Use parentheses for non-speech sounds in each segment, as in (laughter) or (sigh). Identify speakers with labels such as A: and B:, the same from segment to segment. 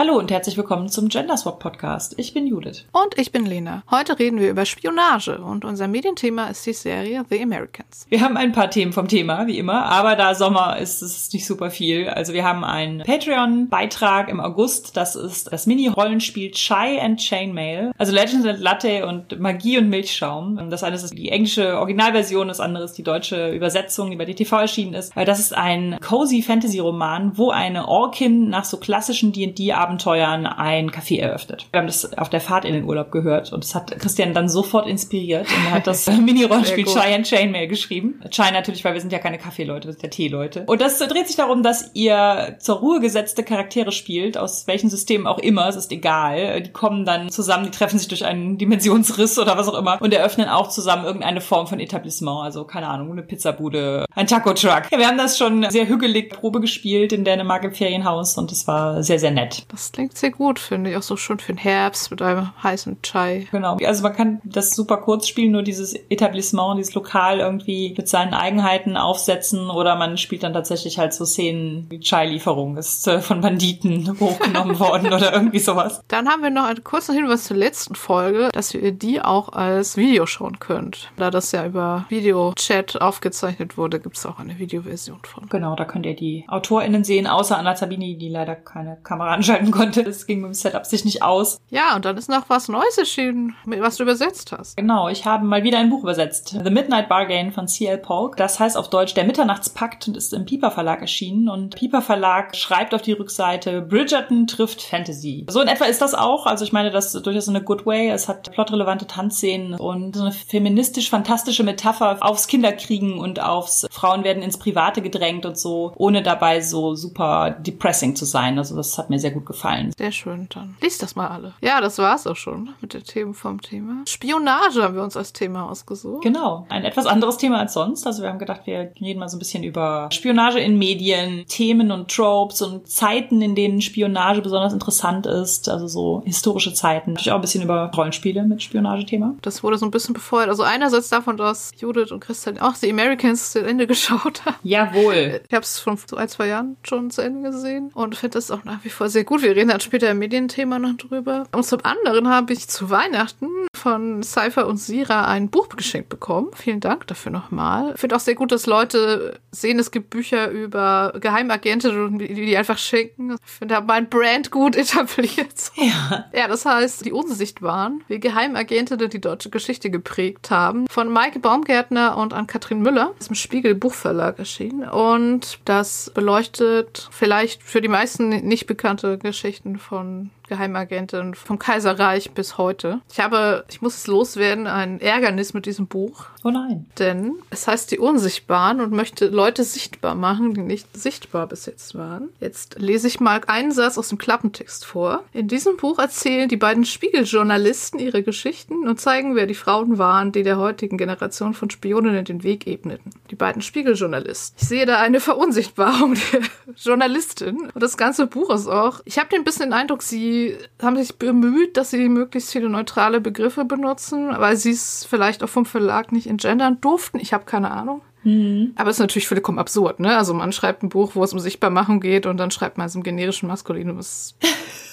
A: Hallo und herzlich willkommen zum Genderswap Podcast. Ich bin Judith.
B: Und ich bin Lena. Heute reden wir über Spionage und unser Medienthema ist die Serie The Americans.
A: Wir haben ein paar Themen vom Thema, wie immer, aber da Sommer ist es nicht super viel. Also wir haben einen Patreon-Beitrag im August. Das ist das Mini-Rollenspiel Chai and Chainmail. Also Legends and Latte und Magie und Milchschaum. Das eine ist die englische Originalversion, das andere ist die deutsche Übersetzung, die bei DTV erschienen ist. Das ist ein cozy Fantasy-Roman, wo eine Orkin nach so klassischen D&D-Abenteuern ein Café eröffnet. Wir haben das auf der Fahrt in den Urlaub gehört und das hat Christian dann sofort inspiriert und er hat das (laughs) (laughs) Mini-Rollenspiel Chai and Chainmail geschrieben. Chai natürlich, weil wir sind ja keine Kaffeeleute, wir sind ja Teeleute. Und das dreht sich darum, dass ihr zur Ruhe gesetzte Charaktere spielt, aus welchen Systemen auch immer, es ist egal. Die kommen dann zusammen, die treffen sich durch einen Dimensionsriss oder was auch immer und eröffnen auch zusammen irgendeine Form von Etablissement, also keine Ahnung, eine Pizzabude, ein Taco-Truck. Ja, wir haben das schon sehr hügelig Probe gespielt in Dänemark im Ferienhaus und es war sehr, sehr nett.
B: Das klingt sehr gut, finde ich. Auch so schön für den Herbst mit einem heißen Chai.
A: Genau. Also man kann das super kurz spielen, nur dieses Etablissement, dieses Lokal irgendwie mit seinen Eigenheiten aufsetzen oder man spielt dann tatsächlich halt so Szenen wie Chai-Lieferung ist äh, von Banditen (laughs) hochgenommen worden oder irgendwie sowas.
B: Dann haben wir noch einen kurzen Hinweis zur letzten Folge, dass ihr die auch als Video schauen könnt. Da das ja über Videochat aufgezeichnet wurde, gibt es auch eine Videoversion von.
A: Genau, da könnt ihr die AutorInnen sehen, außer Anna Sabini, die leider keine Kamera anschalten konnte. Das ging mit dem Setup sich nicht aus.
B: Ja, und dann ist noch was Neues erschienen, was du übersetzt hast.
A: Genau, ich habe mal wieder ein Buch übersetzt. The Midnight Bargain von C.L. Polk. Das heißt auf Deutsch Der Mitternachtspakt und ist im Piper Verlag erschienen. Und Piper Verlag schreibt auf die Rückseite, Bridgerton trifft Fantasy. So in etwa ist das auch. Also ich meine, das ist durchaus eine good way. Es hat plotrelevante Tanzszenen und so eine feministisch-fantastische Metapher aufs Kinderkriegen und aufs Frauen werden ins Private gedrängt und so, ohne dabei so super depressing zu sein. Also das hat mir sehr gut gefallen.
B: Sehr schön, dann lies das mal alle. Ja, das war's auch schon mit den Themen vom Thema. Spionage haben wir uns als Thema ausgesucht.
A: Genau, ein etwas anderes Thema als sonst. Also wir haben gedacht, wir reden mal so ein bisschen über Spionage in Medien, Themen und Tropes und Zeiten, in denen Spionage besonders interessant ist. Also so historische Zeiten. Natürlich auch ein bisschen über Rollenspiele mit Spionagethema.
B: Das wurde so ein bisschen befeuert. Also einerseits davon, dass Judith und Christian auch The Americans zu Ende (laughs) geschaut haben.
A: Jawohl.
B: Ich habe es vor ein, zwei Jahren schon zu Ende gesehen und finde das auch nach wie vor sehr gut. Wir reden dann später im Medienthema noch drüber. Und zum anderen habe ich zu Weihnachten von Cypher und Sira ein Buch geschenkt bekommen. Vielen Dank dafür nochmal. Ich finde auch sehr gut, dass Leute sehen, es gibt Bücher über Geheimagenten die, die einfach schenken. Ich finde, da mein Brand gut (laughs) etabliert.
A: Ja.
B: Ja, das heißt, die Unsichtbaren, wie Geheimagenten die deutsche Geschichte geprägt haben. Von Maike Baumgärtner und an Katrin Müller. Das ist im Spiegel Buchverlag erschienen. Und das beleuchtet vielleicht für die meisten nicht bekannte Geschichten von Geheimagentin vom Kaiserreich bis heute. Ich habe, ich muss es loswerden, ein Ärgernis mit diesem Buch.
A: Oh nein.
B: Denn es heißt die Unsichtbaren und möchte Leute sichtbar machen, die nicht sichtbar bis jetzt waren. Jetzt lese ich mal einen Satz aus dem Klappentext vor. In diesem Buch erzählen die beiden Spiegeljournalisten ihre Geschichten und zeigen, wer die Frauen waren, die der heutigen Generation von Spioninnen den Weg ebneten. Die beiden Spiegeljournalisten. Ich sehe da eine Verunsichtbarung der (laughs) Journalistin. Und das ganze Buch ist auch. Ich habe den bisschen den Eindruck, sie haben sich bemüht, dass sie möglichst viele neutrale Begriffe benutzen, weil sie es vielleicht auch vom Verlag nicht entgendern durften. Ich habe keine Ahnung.
A: Mhm.
B: Aber es ist natürlich vollkommen absurd, ne? Also man schreibt ein Buch, wo es um Sichtbarmachung geht und dann schreibt man es im generischen Maskulinum. Was,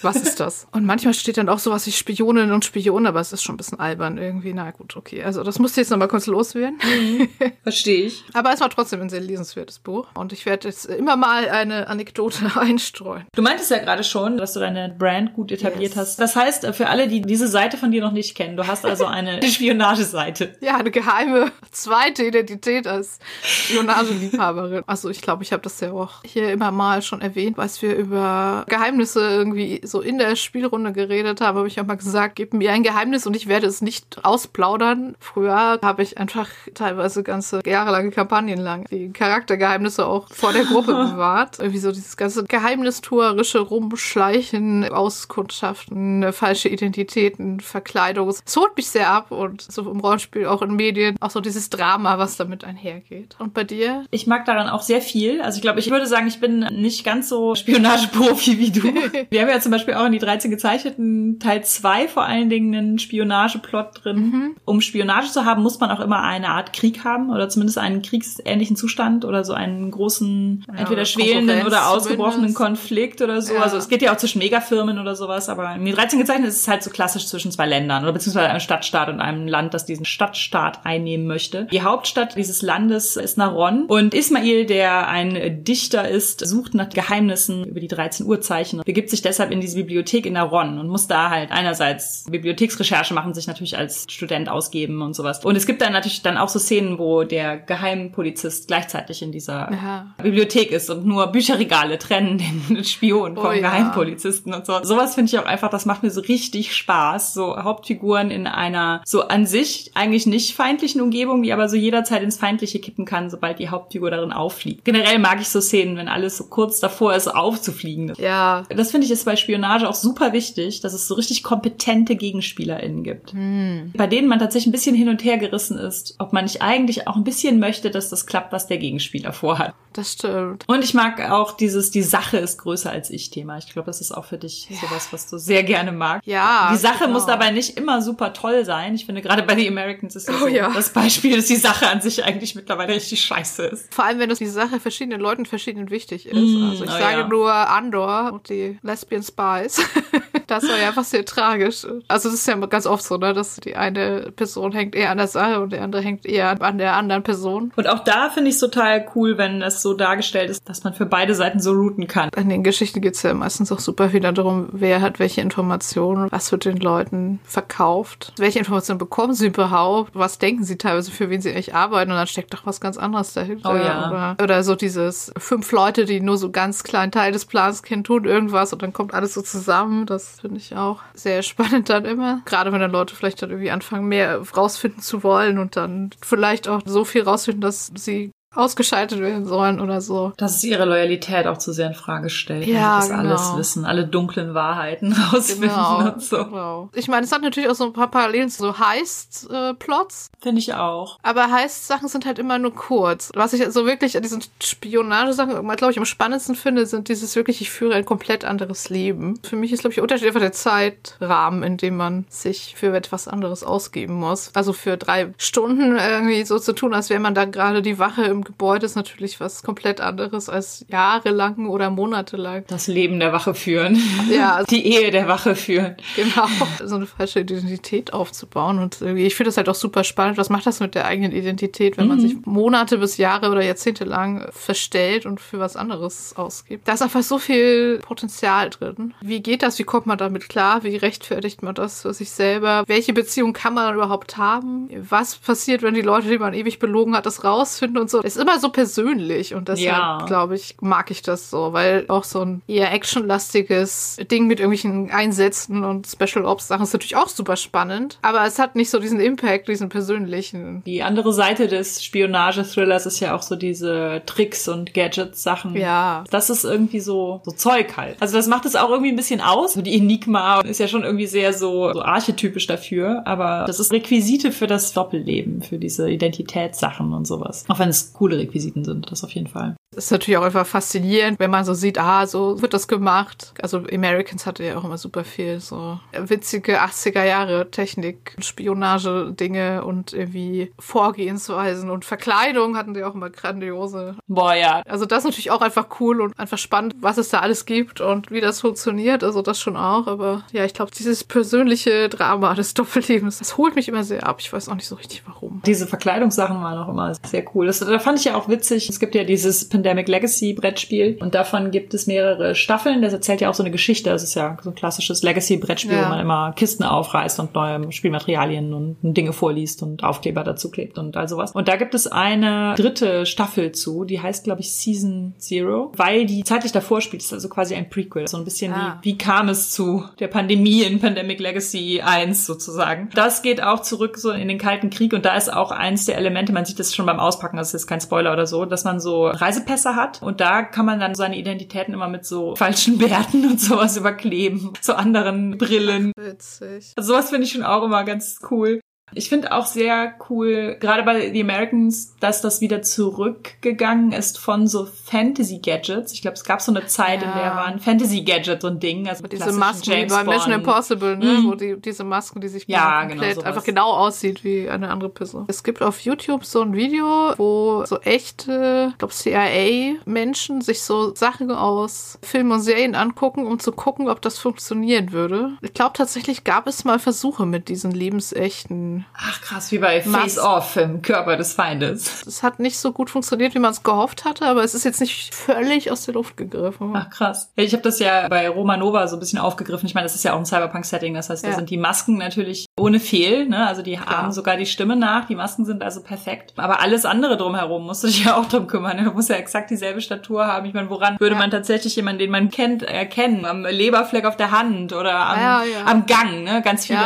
B: was ist das? (laughs) Und manchmal steht dann auch sowas wie Spioninnen und Spione, aber es ist schon ein bisschen albern irgendwie. Na gut, okay. Also das musste ich jetzt nochmal kurz loswerden. (laughs)
A: Verstehe ich.
B: Aber es war trotzdem ein sehr lesenswertes Buch. Und ich werde jetzt immer mal eine Anekdote (laughs) einstreuen.
A: Du meintest ja gerade schon, dass du deine Brand gut etabliert
B: Yes.
A: hast. Das heißt, für alle, die diese Seite von dir noch nicht kennen, du hast also eine Spionageseite.
B: Ja, eine geheime zweite Identität als Spionageliebhaberin. Also ich glaube, ich habe das ja auch hier immer mal schon erwähnt, als wir über Geheimnisse irgendwie so in der Spielrunde geredet haben, habe ich auch mal gesagt, gib mir ein Geheimnis und ich werde es nicht ausplaudern. Früher habe ich einfach teilweise ganze jahrelange Kampagnen lang die Charaktergeheimnisse auch vor der Gruppe (laughs) bewahrt. Irgendwie so dieses ganze geheimnistuerische Rumschleichen, Auskundschaften, falsche Identitäten, Verkleidung. Es holt mich sehr ab und so im Rollenspiel, auch in Medien, auch so dieses Drama, was damit einhergeht. Geht. Und bei dir?
A: Ich mag daran auch sehr viel. Also ich glaube, ich würde sagen, ich bin nicht ganz so Spionageprofi wie du. (laughs) Wir haben ja zum Beispiel auch in die 13 gezeichneten Teil 2 vor allen Dingen einen Spionageplot drin. Mhm. Um Spionage zu haben, muss man auch immer eine Art Krieg haben oder zumindest einen kriegsähnlichen Zustand oder so einen großen, ja, entweder schwelenden oder ausgebrochenen Konflikt oder so. Ja. Also es geht ja auch zwischen Megafirmen oder sowas, aber in die 13 gezeichnet ist es halt so klassisch zwischen zwei Ländern oder beziehungsweise einem Stadtstaat und einem Land, das diesen Stadtstaat einnehmen möchte. Die Hauptstadt dieses Landes ist Naron und Ismail, der ein Dichter ist, sucht nach Geheimnissen über die 13 Uhrzeichen und begibt sich deshalb in diese Bibliothek in Naron und muss da halt einerseits Bibliotheksrecherche machen, sich natürlich als Student ausgeben und sowas. Und es gibt dann natürlich dann auch so Szenen, wo der Geheimpolizist gleichzeitig in dieser ja. Bibliothek ist und nur Bücherregale trennen den (laughs) Spion vom oh, ja. Geheimpolizisten und so. Sowas finde ich auch einfach, das macht mir so richtig Spaß. So Hauptfiguren in einer so an sich eigentlich nicht feindlichen Umgebung, die aber so jederzeit ins Feindliche kippen kann, sobald die Hauptfigur darin auffliegt. Generell mag ich so Szenen, wenn alles so kurz davor ist, aufzufliegen.
B: Ja.
A: Das finde ich ist bei Spionage auch super wichtig, dass es so richtig kompetente GegenspielerInnen gibt. Hm. Bei denen man tatsächlich ein bisschen hin und her gerissen ist, ob man nicht eigentlich auch ein bisschen möchte, dass das klappt, was der Gegenspieler vorhat.
B: Das stimmt.
A: Und ich mag auch dieses, die Sache ist größer als ich Thema. Ich glaube, das ist auch für dich ja. sowas, was du sehr gerne magst.
B: Ja.
A: Die Sache genau. muss dabei nicht immer super toll sein. Ich finde, gerade bei The Americans ist ja oh, so ja. das Beispiel, dass die Sache an sich eigentlich mittlerweile richtig scheiße ist.
B: Vor allem, wenn es die Sache verschiedenen Leuten verschieden wichtig ist. Mm, also ich oh, sage ja. nur Andor und die Lesbian Spies. (laughs) das war ja einfach sehr tragisch. Also das ist ja ganz oft so, ne, dass die eine Person hängt eher an der Sache und die andere hängt eher an der anderen Person.
A: Und auch da finde ich es total cool, wenn es so dargestellt ist, dass man für beide Seiten so routen kann.
B: In den Geschichten geht es ja meistens auch super viel darum, wer hat welche Informationen, was wird den Leuten verkauft, welche Informationen bekommen sie überhaupt, was denken sie teilweise, für wen sie eigentlich arbeiten und dann steckt doch was ganz anderes dahinter.
A: Oh ja.
B: Oder, oder so dieses fünf Leute, die nur so ganz kleinen Teil des Plans kennen, tun irgendwas und dann kommt alles so zusammen. Das finde ich auch sehr (laughs) spannend dann immer. Gerade wenn dann Leute vielleicht dann irgendwie anfangen, mehr rausfinden zu wollen und dann vielleicht auch so viel rausfinden, dass sie ausgeschaltet werden sollen oder so.
A: Dass es ihre Loyalität auch zu sehr in Frage stellt.
B: Ja,
A: das
B: genau.
A: alles wissen, alle dunklen Wahrheiten (laughs) rausfinden genau, und so. Genau.
B: Ich meine, es hat natürlich auch so ein paar Parallelen zu so Heist-Plots.
A: Finde ich auch.
B: Aber Heist-Sachen sind halt immer nur kurz. Was ich so wirklich an diesen Spionagesachen, glaube ich, am spannendsten finde, sind dieses wirklich, ich führe ein komplett anderes Leben. Für mich ist, glaube ich, der Unterschied einfach der Zeitrahmen, in dem man sich für etwas anderes ausgeben muss. Also für drei Stunden irgendwie so zu tun, als wäre man da gerade die Wache im Gebäude ist natürlich was komplett anderes als jahrelang oder monatelang.
A: Das Leben der Wache führen.
B: Ja.
A: Also Die Ehe der Wache führen.
B: Genau. So eine falsche Identität aufzubauen. Und ich finde das halt auch super spannend. Was macht das mit der eigenen Identität, wenn mhm. man sich Monate bis Jahre oder Jahrzehnte lang verstellt und für was anderes ausgibt? Da ist einfach so viel Potenzial drin. Wie geht das? Wie kommt man damit klar? Wie rechtfertigt man das für sich selber? Welche Beziehung kann man überhaupt haben? Was passiert, wenn die Leute, die man ewig belogen hat, das rausfinden und so? Ist immer so persönlich und deshalb, ja. glaube ich, mag ich das so, weil auch so ein eher actionlastiges Ding mit irgendwelchen Einsätzen und Special Ops Sachen ist natürlich auch super spannend, aber es hat nicht so diesen Impact, diesen persönlichen.
A: Die andere Seite des Spionage-Thrillers ist ja auch so diese Tricks und Gadgets-Sachen.
B: Ja.
A: Das ist irgendwie so, so Zeug halt. Also das macht es auch irgendwie ein bisschen aus. Die Enigma ist ja schon irgendwie sehr so, so archetypisch dafür, aber das ist Requisite für das Doppelleben, für diese Identitätssachen und sowas. Auch wenn es coole Requisiten sind, das auf jeden Fall.
B: Das ist natürlich auch einfach faszinierend, wenn man so sieht, ah, so wird das gemacht. Also Americans hatte ja auch immer super viel so witzige 80er Jahre Technik, Spionage-Dinge und irgendwie Vorgehensweisen und Verkleidung hatten die auch immer grandiose.
A: Boah, ja.
B: Also das ist natürlich auch einfach cool und einfach spannend, was es da alles gibt und wie das funktioniert. Also das schon auch. Aber ja, ich glaube, dieses persönliche Drama des Doppellebens, das holt mich immer sehr ab. Ich weiß auch nicht so richtig warum.
A: Diese Verkleidungssachen waren auch immer sehr cool. Das, da fand ich ja auch witzig. Es gibt ja dieses Pandemic Legacy Brettspiel und davon gibt es mehrere Staffeln. Das erzählt ja auch so eine Geschichte. Das ist ja so ein klassisches Legacy Brettspiel, ja. wo man immer Kisten aufreißt und neue Spielmaterialien und Dinge vorliest und Aufkleber dazu klebt und all sowas. Und da gibt es eine dritte Staffel zu, die heißt glaube ich Season Zero, weil die zeitlich davor spielt. Das ist also quasi ein Prequel. So ein bisschen ah. wie, wie kam es zu der Pandemie in Pandemic Legacy 1 sozusagen. Das geht auch zurück so in den Kalten Krieg und da ist auch eins der Elemente, man sieht das schon beim Auspacken, das ist kein Spoiler oder so, dass man so Reisepässe hat und da kann man dann seine Identitäten immer mit so falschen (laughs) Bärten und sowas überkleben, zu anderen Brillen.
B: Witzig.
A: Also sowas finde ich schon auch immer ganz cool. Ich finde auch sehr cool, gerade bei The Americans, dass das wieder zurückgegangen ist von so Fantasy-Gadgets. Ich glaube, es gab so eine Zeit, ja. in der waren Fantasy-Gadgets so ein Ding. Also
B: diese Masken James wie bei Mission Impossible, ne? Mhm. wo die, diese Masken, die sich
A: ja, genau komplett
B: einfach genau aussieht wie eine andere Person. Es gibt auf YouTube so ein Video, wo so echte, ich glaube CIA-Menschen sich so Sachen aus Filmen und Serien angucken, um zu gucken, ob das funktionieren würde. Ich glaube tatsächlich gab es mal Versuche mit diesen lebensechten
A: Ach krass, wie bei Face Off im Körper des Feindes.
B: Es hat nicht so gut funktioniert, wie man es gehofft hatte, aber es ist jetzt nicht völlig aus der Luft gegriffen.
A: Ach krass. Ich habe das ja bei Romanova so ein bisschen aufgegriffen. Ich meine, das ist ja auch ein Cyberpunk-Setting, das heißt, da ja. sind die Masken natürlich ohne Fehl, ne? Also die Klar. haben sogar die Stimme nach, die Masken sind also perfekt. Aber alles andere drumherum musst du (laughs) dich ja auch drum kümmern. Du musst ja exakt dieselbe Statur haben. Ich meine, woran würde ja. man tatsächlich jemanden, den man kennt, erkennen? Am Leberfleck auf der Hand oder am, ja, am Gang, ne? Ganz viele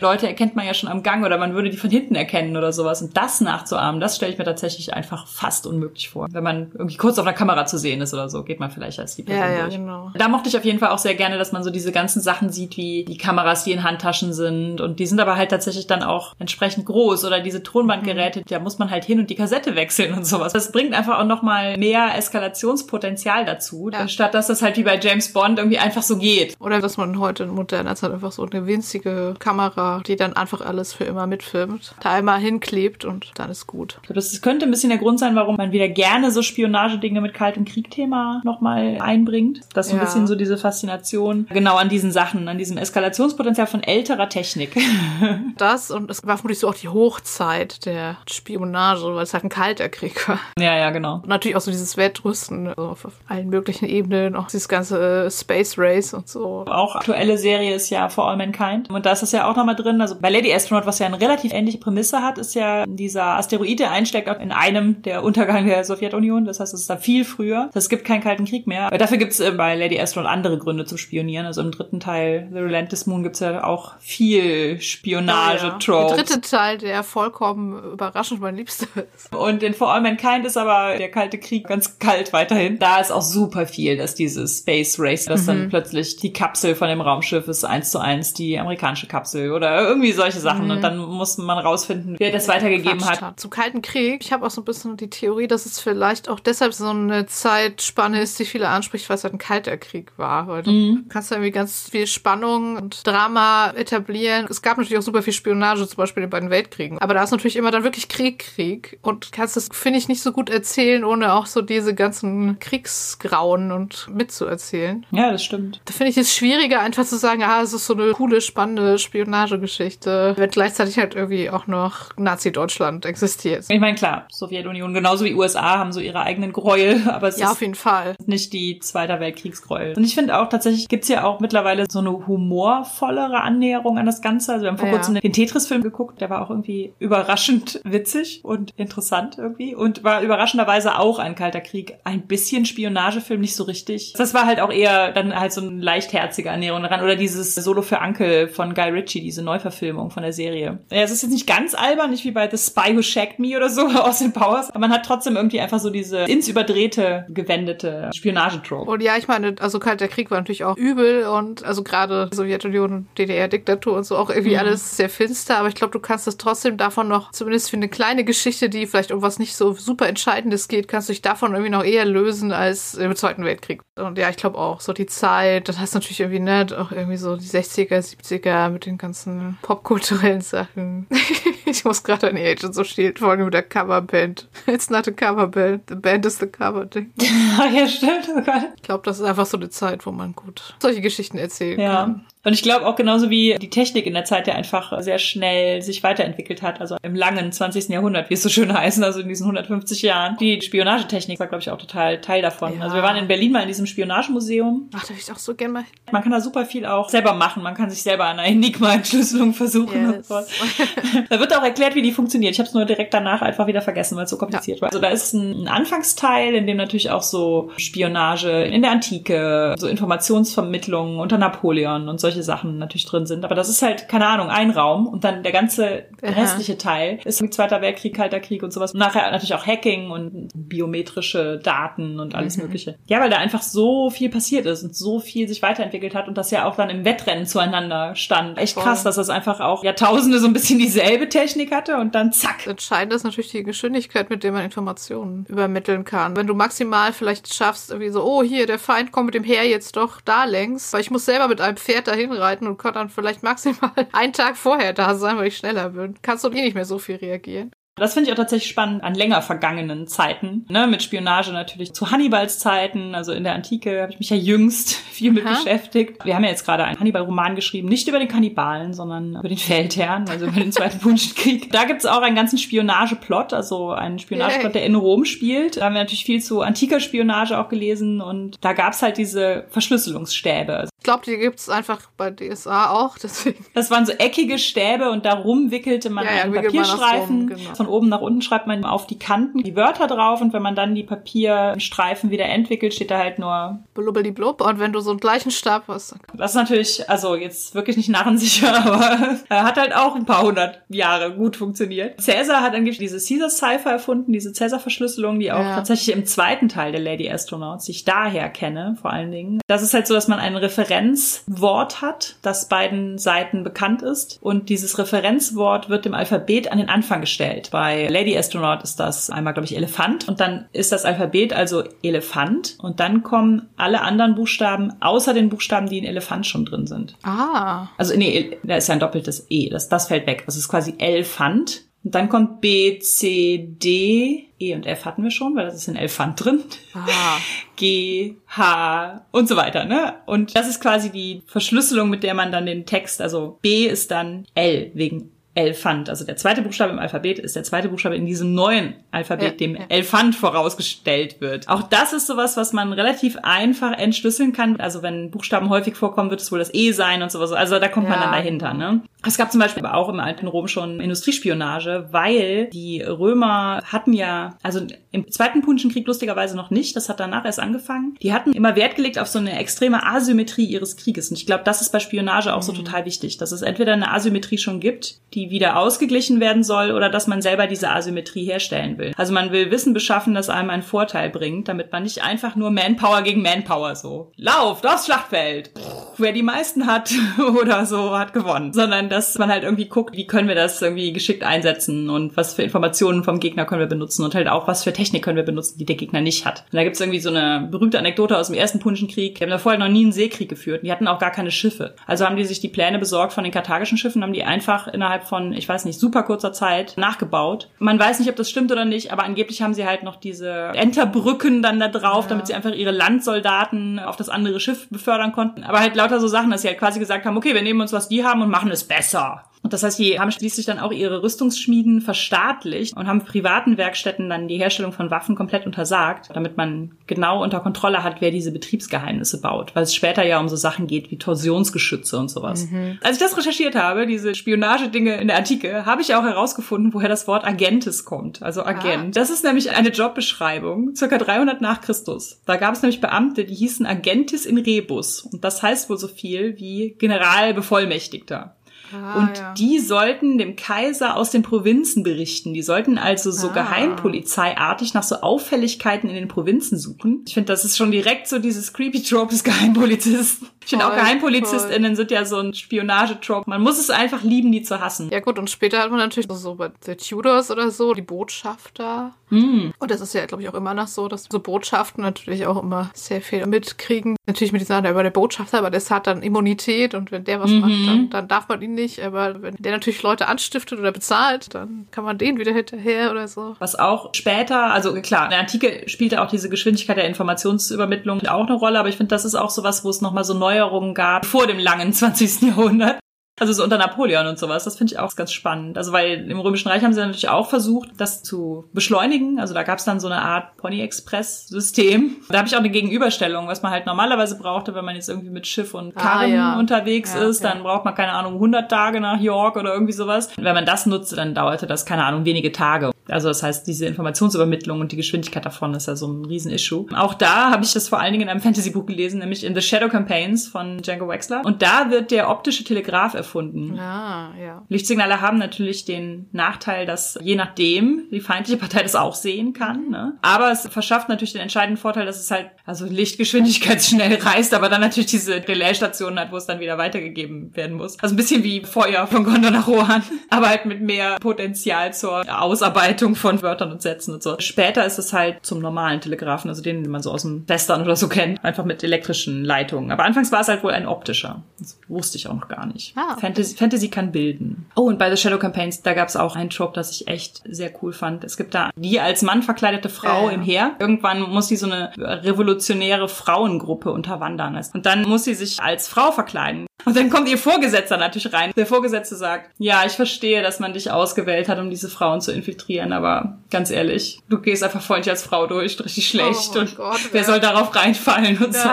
A: Leute erkennt man ja schon am Gang oder man würde die von hinten erkennen oder sowas. Und das nachzuahmen, das stelle ich mir tatsächlich einfach fast unmöglich vor. Wenn man irgendwie kurz auf der Kamera zu sehen ist oder so, geht man vielleicht als die Person ja, ja, durch. Genau. Da mochte ich auf jeden Fall auch sehr gerne, dass man so diese ganzen Sachen sieht, wie die Kameras, die in Handtaschen sind. Und die sind aber halt tatsächlich dann auch entsprechend groß. Oder diese Tonbandgeräte, mhm. da muss man halt hin und die Kassette wechseln und sowas. Das bringt einfach auch nochmal mehr Eskalationspotenzial dazu, ja. statt dass das halt wie bei James Bond irgendwie einfach so geht.
B: Oder dass man heute in moderner Zeit einfach so eine winzige Kamera, die dann einfach alles für immer mitfilmt, da einmal hinklebt und dann ist gut.
A: Das könnte ein bisschen der Grund sein, warum man wieder gerne so Spionagedinge mit Kaltem Krieg-Thema nochmal einbringt. Das ist ja. ein bisschen so diese Faszination genau an diesen Sachen, an diesem Eskalationspotenzial von älterer Technik. (laughs) (laughs)
B: das und es war vermutlich so auch die Hochzeit der Spionage, weil es halt ein kalter Krieg war.
A: Ja, ja, genau.
B: Und natürlich auch so dieses Wettrüsten also auf allen möglichen Ebenen, auch dieses ganze äh, Space Race und so.
A: Auch aktuelle Serie ist ja For All Mankind und da ist das ja auch nochmal drin. Also bei Lady Astronaut, was ja ein relativ ähnliche Prämisse hat, ist ja dieser Asteroid, der einsteckt in einem der Untergang der Sowjetunion. Das heißt, es ist da viel früher. Es gibt keinen kalten Krieg mehr. Aber dafür gibt es äh, bei Lady Astronaut andere Gründe zu spionieren. Also im dritten Teil, The Relentless Moon, gibt es ja auch viel Spionage-Tropes.
B: Ja, Der dritte Teil, der vollkommen überraschend mein Liebster ist.
A: Und in For All Mankind ist aber der kalte Krieg ganz kalt weiterhin. Da ist auch super viel, dass dieses Space Race, dass mhm. dann plötzlich die Kapsel von dem Raumschiff ist eins zu eins die amerikanische Kapsel oder irgendwie solche Sachen. Mhm. Und dann muss man rausfinden, wer das weitergegeben hat. hat.
B: Zum Kalten Krieg, ich habe auch so ein bisschen die Theorie, dass es vielleicht auch deshalb so eine Zeitspanne ist, die viele anspricht, weil es halt ein kalter Krieg war. Weil du mhm. kannst irgendwie ganz viel Spannung und Drama etablieren. Es gab natürlich auch super viel Spionage, zum Beispiel in beiden Weltkriegen. Aber da ist natürlich immer dann wirklich Krieg, Krieg. Und kannst das, finde ich, nicht so gut erzählen, ohne auch so diese ganzen Kriegsgrauen und mitzuerzählen.
A: Ja, das stimmt.
B: Da finde ich es schwieriger, einfach zu sagen, ah, es ist so eine coole, spannende Spionagegeschichte, wenn gleichzeitig halt irgendwie auch noch Nazi-Deutschland existiert.
A: Ich meine, klar, Sowjetunion genauso wie USA haben so ihre eigenen Gräuel, (laughs) aber es
B: ja,
A: ist
B: auf jeden Fall.
A: nicht die Zweiter Weltkriegsgräuel. Und ich finde auch tatsächlich gibt's ja auch mittlerweile so eine humorvollere Annäherung an das Ganze. Also wir haben vor ja. kurzem den Tetris-Film geguckt, der war auch irgendwie überraschend witzig und interessant irgendwie und war überraschenderweise auch ein kalter Krieg. Ein bisschen Spionagefilm, nicht so richtig. Das war halt auch eher dann halt so eine leichtherzige Annäherung daran. Oder dieses Solo für Ankel von Guy Ritchie, diese Neuverfilmung von der Serie. Ja, es ist jetzt nicht ganz albern, nicht wie bei The Spy Who Shagged Me oder so (laughs) aus den Powers, aber man hat trotzdem irgendwie einfach so diese ins Überdrehte gewendete Spionagetrope.
B: Und ja, ich meine, also Kalter Krieg war natürlich auch übel und also gerade Sowjetunion, DDR-Diktatur und so auch irgendwie mhm. alles sehr finster, aber ich glaube, du kannst das trotzdem davon noch, zumindest für eine kleine Geschichte, die vielleicht um was nicht so super Entscheidendes geht, kannst du dich davon irgendwie noch eher lösen als im Zweiten Weltkrieg. Und ja, ich glaube auch, so die Zeit, dann hast du natürlich irgendwie, ne, auch irgendwie so die 60er, 70er mit den ganzen popkulturellen Sachen. (laughs) ich muss gerade an Agents so Shield folgen mit der Coverband. It's not a Coverband. The band is the cover Ding. (laughs)
A: ja, stimmt. Oh Gott.
B: Ich glaube, das ist einfach so eine Zeit, wo man gut solche Geschichten erzählen ja. kann.
A: Und ich glaube auch genauso wie die Technik in der Zeit ja einfach sehr schnell sich weiterentwickelt hat, also im langen 20. Jahrhundert, wie es so schön (laughs) heißt, also in diesen 150 Jahren. Die Spionagetechnik war, glaube ich, auch total Teil davon. Ja. Also wir waren in Berlin mal in diesem Spionagemuseum.
B: Ach, da will ich auch so gerne mal hin.
A: Man kann da super viel auch selber machen. Man kann sich selber an einer Enigma-Entschlüsselung versuchen. Yes. (laughs) da wird auch erklärt, wie die funktioniert. Ich habe es nur direkt danach einfach wieder vergessen, weil es so kompliziert ja. war. Also da ist ein Anfangsteil, in dem natürlich auch so Spionage in der Antike, so Informationsvermittlung unter Napoleon und so solche Sachen natürlich drin sind. Aber das ist halt, keine Ahnung, ein Raum und dann der ganze restliche Teil ist wie Zweiter Weltkrieg, Kalter Krieg und sowas. Und nachher natürlich auch Hacking und biometrische Daten und alles mhm. Mögliche. Ja, weil da einfach so viel passiert ist und so viel sich weiterentwickelt hat und das ja auch dann im Wettrennen zueinander stand. Echt Voll. krass, dass das einfach auch Jahrtausende so ein bisschen dieselbe Technik hatte und dann zack.
B: Entscheidend ist natürlich die Geschwindigkeit, mit der man Informationen übermitteln kann. Wenn du maximal vielleicht schaffst, irgendwie so, oh, hier, der Feind kommt mit dem Heer jetzt doch da längs, weil ich muss selber mit einem Pferd dahin reiten und kann dann vielleicht maximal (laughs) einen Tag vorher da sein, weil ich schneller bin. Kannst du eh nicht mehr so viel reagieren.
A: Das finde ich auch tatsächlich spannend an länger vergangenen Zeiten. Ne? Mit Spionage natürlich zu Hannibals Zeiten. Also in der Antike habe ich mich ja jüngst (laughs) viel mit Aha. beschäftigt. Wir haben ja jetzt gerade einen Hannibal-Roman geschrieben, nicht über den Kannibalen, sondern über den Feldherrn, also über den Zweiten (laughs) Punischen Krieg. Da gibt's auch einen ganzen Spionageplot, also einen Spionageplot, der in Rom spielt. Da haben wir natürlich viel zu antiker Spionage auch gelesen und da gab's halt diese Verschlüsselungsstäbe.
B: Ich glaube, die gibt's einfach bei DSA auch, (laughs) deswegen.
A: Das waren so eckige Stäbe und darum wickelte man ja, einen ja, Papierstreifen. Genau. Von oben nach unten schreibt man auf die Kanten die Wörter drauf und wenn man dann die Papierstreifen wieder entwickelt, steht da halt nur
B: blubbeli blub. Und wenn du so einen gleichen Stab hast.
A: Das ist natürlich, also jetzt wirklich nicht narrensicher, (laughs) aber er hat halt auch ein paar hundert Jahre gut funktioniert. Cäsar hat angeblich diese Caesar Cipher erfunden, diese Cäsar-Verschlüsselung, die auch ja. tatsächlich im zweiten Teil der Lady Astronauts, ich daher kenne, vor allen Dingen. Das ist halt so, dass man Referenz Referenzwort hat, das beiden Seiten bekannt ist. Und dieses Referenzwort wird dem Alphabet an den Anfang gestellt. Bei Lady Astronaut ist das einmal, glaube ich, Elefant. Und dann ist das Alphabet also Elefant. Und dann kommen alle anderen Buchstaben, außer den Buchstaben, die in Elefant schon drin sind.
B: Ah.
A: Also nee, da ist ja ein doppeltes E. Das, das fällt weg. Das ist quasi Elefant. Und dann kommt B, C, D, E und F hatten wir schon, weil das ist in Elefant drin. Ah. (laughs) G, H und so weiter, ne? Und das ist quasi die Verschlüsselung, mit der man dann den Text, also B ist dann L wegen Elefant. Also der zweite Buchstabe im Alphabet ist der zweite Buchstabe in diesem neuen Alphabet, ja, dem ja. Elefant vorausgestellt wird. Auch das ist sowas, was man relativ einfach entschlüsseln kann. Also wenn Buchstaben häufig vorkommen, wird es wohl das E sein und sowas. Also da kommt ja. man dann dahinter. Ne? Es gab zum Beispiel aber auch im alten Rom schon Industriespionage, weil die Römer hatten ja, also im Zweiten Punischen Krieg lustigerweise noch nicht, das hat danach erst angefangen. Die hatten immer Wert gelegt auf so eine extreme Asymmetrie ihres Krieges. Und ich glaube, das ist bei Spionage auch mhm. so total wichtig, dass es entweder eine Asymmetrie schon gibt, die wieder ausgeglichen werden soll, oder dass man selber diese Asymmetrie herstellen will. Also man will Wissen beschaffen, das einem einen Vorteil bringt, damit man nicht einfach nur Manpower gegen Manpower so lauft aufs Schlachtfeld. wer die meisten hat (laughs) oder so hat gewonnen, sondern dass man halt irgendwie guckt, wie können wir das irgendwie geschickt einsetzen und was für Informationen vom Gegner können wir benutzen und halt auch was für Technik können wir benutzen, die der Gegner nicht hat. Und da gibt's irgendwie so eine berühmte Anekdote aus dem ersten Punischen Krieg. Die haben da vorher noch nie einen Seekrieg geführt. Die hatten auch gar keine Schiffe. Also haben die sich die Pläne besorgt von den karthagischen Schiffen, haben die einfach innerhalb von, ich weiß nicht, super kurzer Zeit nachgebaut. Man weiß nicht, ob das stimmt oder nicht, aber angeblich haben sie halt noch diese Enterbrücken dann da drauf, ja. damit sie einfach ihre Landsoldaten auf das andere Schiff befördern konnten. Aber halt lauter so Sachen, dass sie halt quasi gesagt haben, okay, wir nehmen uns, was die haben und machen es besser. Und das heißt, die haben schließlich dann auch ihre Rüstungsschmieden verstaatlicht und haben privaten Werkstätten dann die Herstellung von Waffen komplett untersagt, damit man genau unter Kontrolle hat, wer diese Betriebsgeheimnisse baut, weil es später ja um so Sachen geht wie Torsionsgeschütze und sowas. Mhm. Als ich das recherchiert habe, diese Spionagedinge in der Antike, habe ich auch herausgefunden, woher das Wort Agentes kommt, also Agent. Ah. Das ist nämlich eine Jobbeschreibung, circa 300 nach Christus. Da gab es nämlich Beamte, die hießen Agentis in Rebus und das heißt wohl so viel wie Generalbevollmächtigter. Ah, und ja. die sollten dem Kaiser aus den Provinzen berichten. Die sollten also so ah. Geheimpolizeiartig nach so Auffälligkeiten in den Provinzen suchen. Ich finde, das ist schon direkt so dieses creepy Trope des Geheimpolizisten. Ich finde auch GeheimpolizistInnen sind ja so ein Spionagetrope. Man muss es einfach lieben, die zu hassen.
B: Ja gut, und später hat man natürlich so bei The Tudors oder so, die Botschafter. Mm. Und das ist ja, glaube ich, auch immer noch so, dass so Botschaften natürlich auch immer sehr viel mitkriegen. Natürlich mit dieser, aber der Botschafter, aber das hat dann Immunität und wenn der was mhm. macht, dann, dann darf man ihn nicht. Aber wenn der natürlich Leute anstiftet oder bezahlt, dann kann man den wieder hinterher oder so.
A: Was auch später, also klar, in der Antike spielte auch diese Geschwindigkeit der Informationsübermittlung auch eine Rolle, aber ich finde, das ist auch sowas, wo es nochmal so neue Neuerungen gab vor dem langen (laughs) 20. Jahrhundert. Also so unter Napoleon und sowas. Das finde ich auch ganz spannend. Also weil im Römischen Reich haben sie natürlich auch versucht, das zu beschleunigen. Also da gab es dann so eine Art Pony Express System. Da habe ich auch eine Gegenüberstellung, was man halt normalerweise brauchte, wenn man jetzt irgendwie mit Schiff und ah, Karren ah, ja. unterwegs ja, ist. Dann braucht man keine Ahnung 100 Tage nach York oder irgendwie sowas. Wenn man das nutzte, dann dauerte das keine Ahnung wenige Tage. Also das heißt, diese Informationsübermittlung und die Geschwindigkeit davon ist ja so ein Riesen-Issue. Auch da habe ich das vor allen Dingen in einem (laughs) Fantasy-Buch gelesen, nämlich in The Shadow Campaigns von Django Wexler. Und da wird der optische Telegraph erfunden.
B: Ah, ja.
A: Lichtsignale haben natürlich den Nachteil, dass je nachdem die feindliche Partei das auch sehen kann. Ne? Aber es verschafft natürlich den entscheidenden Vorteil, dass es halt also lichtgeschwindigkeitsschnell (laughs) reist, aber dann natürlich diese Relaisstation hat, wo es dann wieder weitergegeben werden muss. Also ein bisschen wie Feuer von Gondor nach Rohan, (laughs) aber halt mit mehr Potenzial zur Ausarbeitung von Wörtern und Sätzen und so. Später ist es halt zum normalen Telegrafen, also den, den man so aus dem Western oder so kennt, einfach mit elektrischen Leitungen. Aber anfangs war es halt wohl ein optischer. Das wusste ich auch noch gar nicht.
B: Ah, okay.
A: Fantasy, Fantasy kann bilden. Oh, und bei The Shadow Campaigns, da gab es auch einen Trope, das ich echt sehr cool fand. Es gibt da die als Mann verkleidete Frau
B: ja.
A: im Heer. Irgendwann muss sie so eine revolutionäre Frauengruppe unterwandern. Und dann muss sie sich als Frau verkleiden. Und dann kommt ihr Vorgesetzter natürlich rein. Der Vorgesetzte sagt, ja, ich verstehe, dass man dich ausgewählt hat, um diese Frauen zu infiltrieren, aber ganz ehrlich, du gehst einfach freundlich als Frau durch, richtig schlecht.
B: Oh
A: und
B: Gott,
A: wer
B: ja.
A: soll darauf reinfallen und so.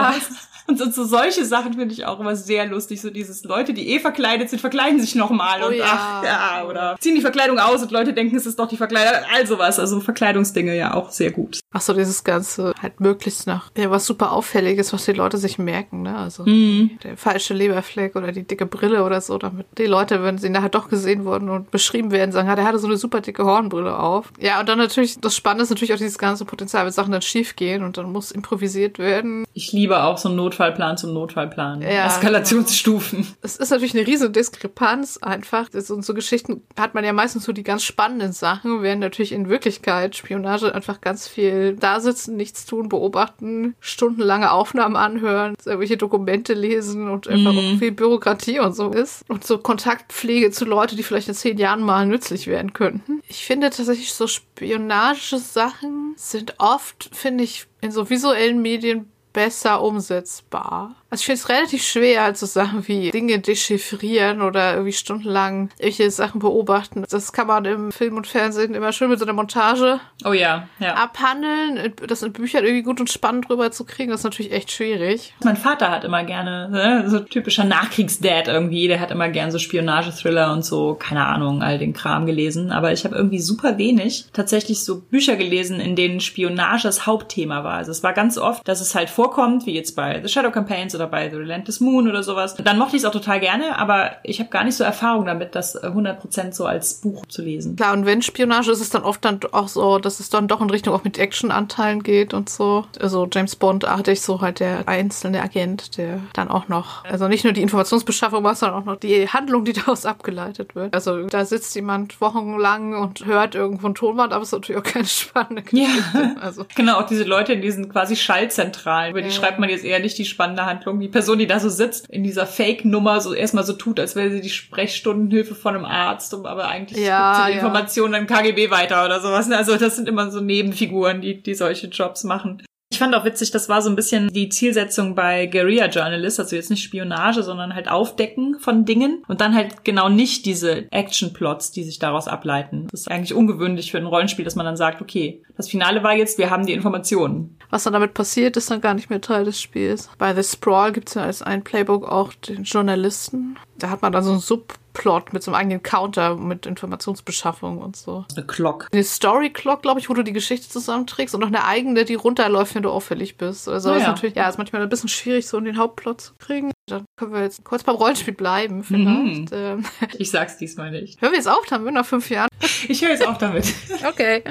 A: Und so, so solche Sachen finde ich auch immer sehr lustig. So dieses Leute, die eh verkleidet sind, verkleiden sich nochmal
B: Oh
A: und
B: ja.
A: ach ja, oder ziehen die Verkleidung aus und Leute denken, es ist doch die Verkleidung. All sowas. Also Verkleidungsdinge ja auch sehr gut.
B: Ach so, dieses Ganze halt möglichst nach, ja, was super auffälliges, was die Leute sich merken, ne? Also
A: Mhm.
B: der falsche Leberfleck oder die dicke Brille oder so, damit die Leute, wenn sie nachher doch gesehen wurden und beschrieben werden, sagen, ja, der hatte so eine super dicke Hornbrille auf. Ja, und dann natürlich, das Spannende ist natürlich auch dieses ganze Potenzial, wenn Sachen dann schief gehen und dann muss improvisiert werden.
A: Ich liebe auch so einen Notfallplan zum Notfallplan.
B: Ja,
A: Eskalationsstufen.
B: Es ist natürlich eine riesen Diskrepanz einfach. Und so Geschichten hat man ja meistens so die ganz spannenden Sachen, während natürlich in Wirklichkeit Spionage einfach ganz viel da sitzen, nichts tun, beobachten, stundenlange Aufnahmen anhören, irgendwelche Dokumente lesen und einfach auch viel Bürokratie und so ist. Und so Kontaktpflege zu Leuten, die vielleicht in zehn Jahren mal nützlich werden könnten. Ich finde tatsächlich so spionagische Sachen sind oft, finde ich, in so visuellen Medien besser umsetzbar. Also ich finde es relativ schwer, halt so Sachen wie Dinge dechiffrieren oder irgendwie stundenlang irgendwelche Sachen beobachten. Das kann man im Film und Fernsehen immer schön mit so einer Montage
A: Oh ja, ja.
B: abhandeln. Das in Büchern irgendwie gut und spannend rüberzukriegen, das ist natürlich echt schwierig.
A: Mein Vater hat immer gerne, ne, so typischer Nachkriegsdad irgendwie, der hat immer gern so Spionage-Thriller und so, keine Ahnung, all den Kram gelesen. Aber ich habe irgendwie super wenig tatsächlich so Bücher gelesen, in denen Spionage das Hauptthema war. Also es war ganz oft, dass es halt vorkommt, wie jetzt bei The Shadow Campaigns oder bei The Relentless Moon oder sowas. Dann mochte ich es auch total gerne, aber ich habe gar nicht so Erfahrung damit, das äh, 100% so als Buch zu lesen.
B: Klar, und wenn Spionage ist es dann oft dann auch so, dass es dann doch in Richtung auch mit Actionanteilen geht und so. Also James Bond-artig, so halt der einzelne Agent, der dann auch noch, also nicht nur die Informationsbeschaffung macht, sondern auch noch die Handlung, die (laughs) daraus abgeleitet wird. Also da sitzt jemand wochenlang und hört irgendwo ein Tonband, aber es ist natürlich auch keine spannende
A: Ja.
B: Geschichte. Also (laughs)
A: Genau, auch diese Leute in diesen quasi Schallzentralen, über die
B: Ja.
A: schreibt man jetzt eher nicht die spannende Handlung. Die Person, die da so sitzt, in dieser Fake-Nummer so erstmal so tut, als wäre sie die Sprechstundenhilfe von einem Arzt, um- aber eigentlich
B: Ja,
A: gibt sie die
B: ja.
A: Informationen an KGB weiter oder sowas. Also das sind immer so Nebenfiguren, die, die solche Jobs machen. Ich fand auch witzig, das war so ein bisschen die Zielsetzung bei Guerilla Journalist, also jetzt nicht Spionage, sondern halt Aufdecken von Dingen und dann halt genau nicht diese Action-Plots, die sich daraus ableiten. Das ist eigentlich ungewöhnlich für ein Rollenspiel, dass man dann sagt, okay, das Finale war jetzt, wir haben die Informationen.
B: was dann damit passiert, ist dann gar nicht mehr Teil des Spiels. Bei The Sprawl gibt es ja als ein Playbook auch den Journalisten. Da hat man dann so einen Subplot mit so einem eigenen Counter mit Informationsbeschaffung und so.
A: Eine Clock.
B: Eine Story Clock, glaube ich, wo du die Geschichte zusammenträgst und noch eine eigene, die runterläuft, wenn du auffällig bist. Also
A: Ah,
B: ist natürlich, ja, ist manchmal ein bisschen schwierig, so in den Hauptplot zu kriegen. Dann können wir jetzt kurz beim Rollenspiel bleiben, vielleicht. Ähm, (laughs)
A: Ich sag's diesmal nicht.
B: hören wir jetzt auf damit nach fünf Jahren?
A: Ich höre jetzt auch damit. (laughs)
B: Okay.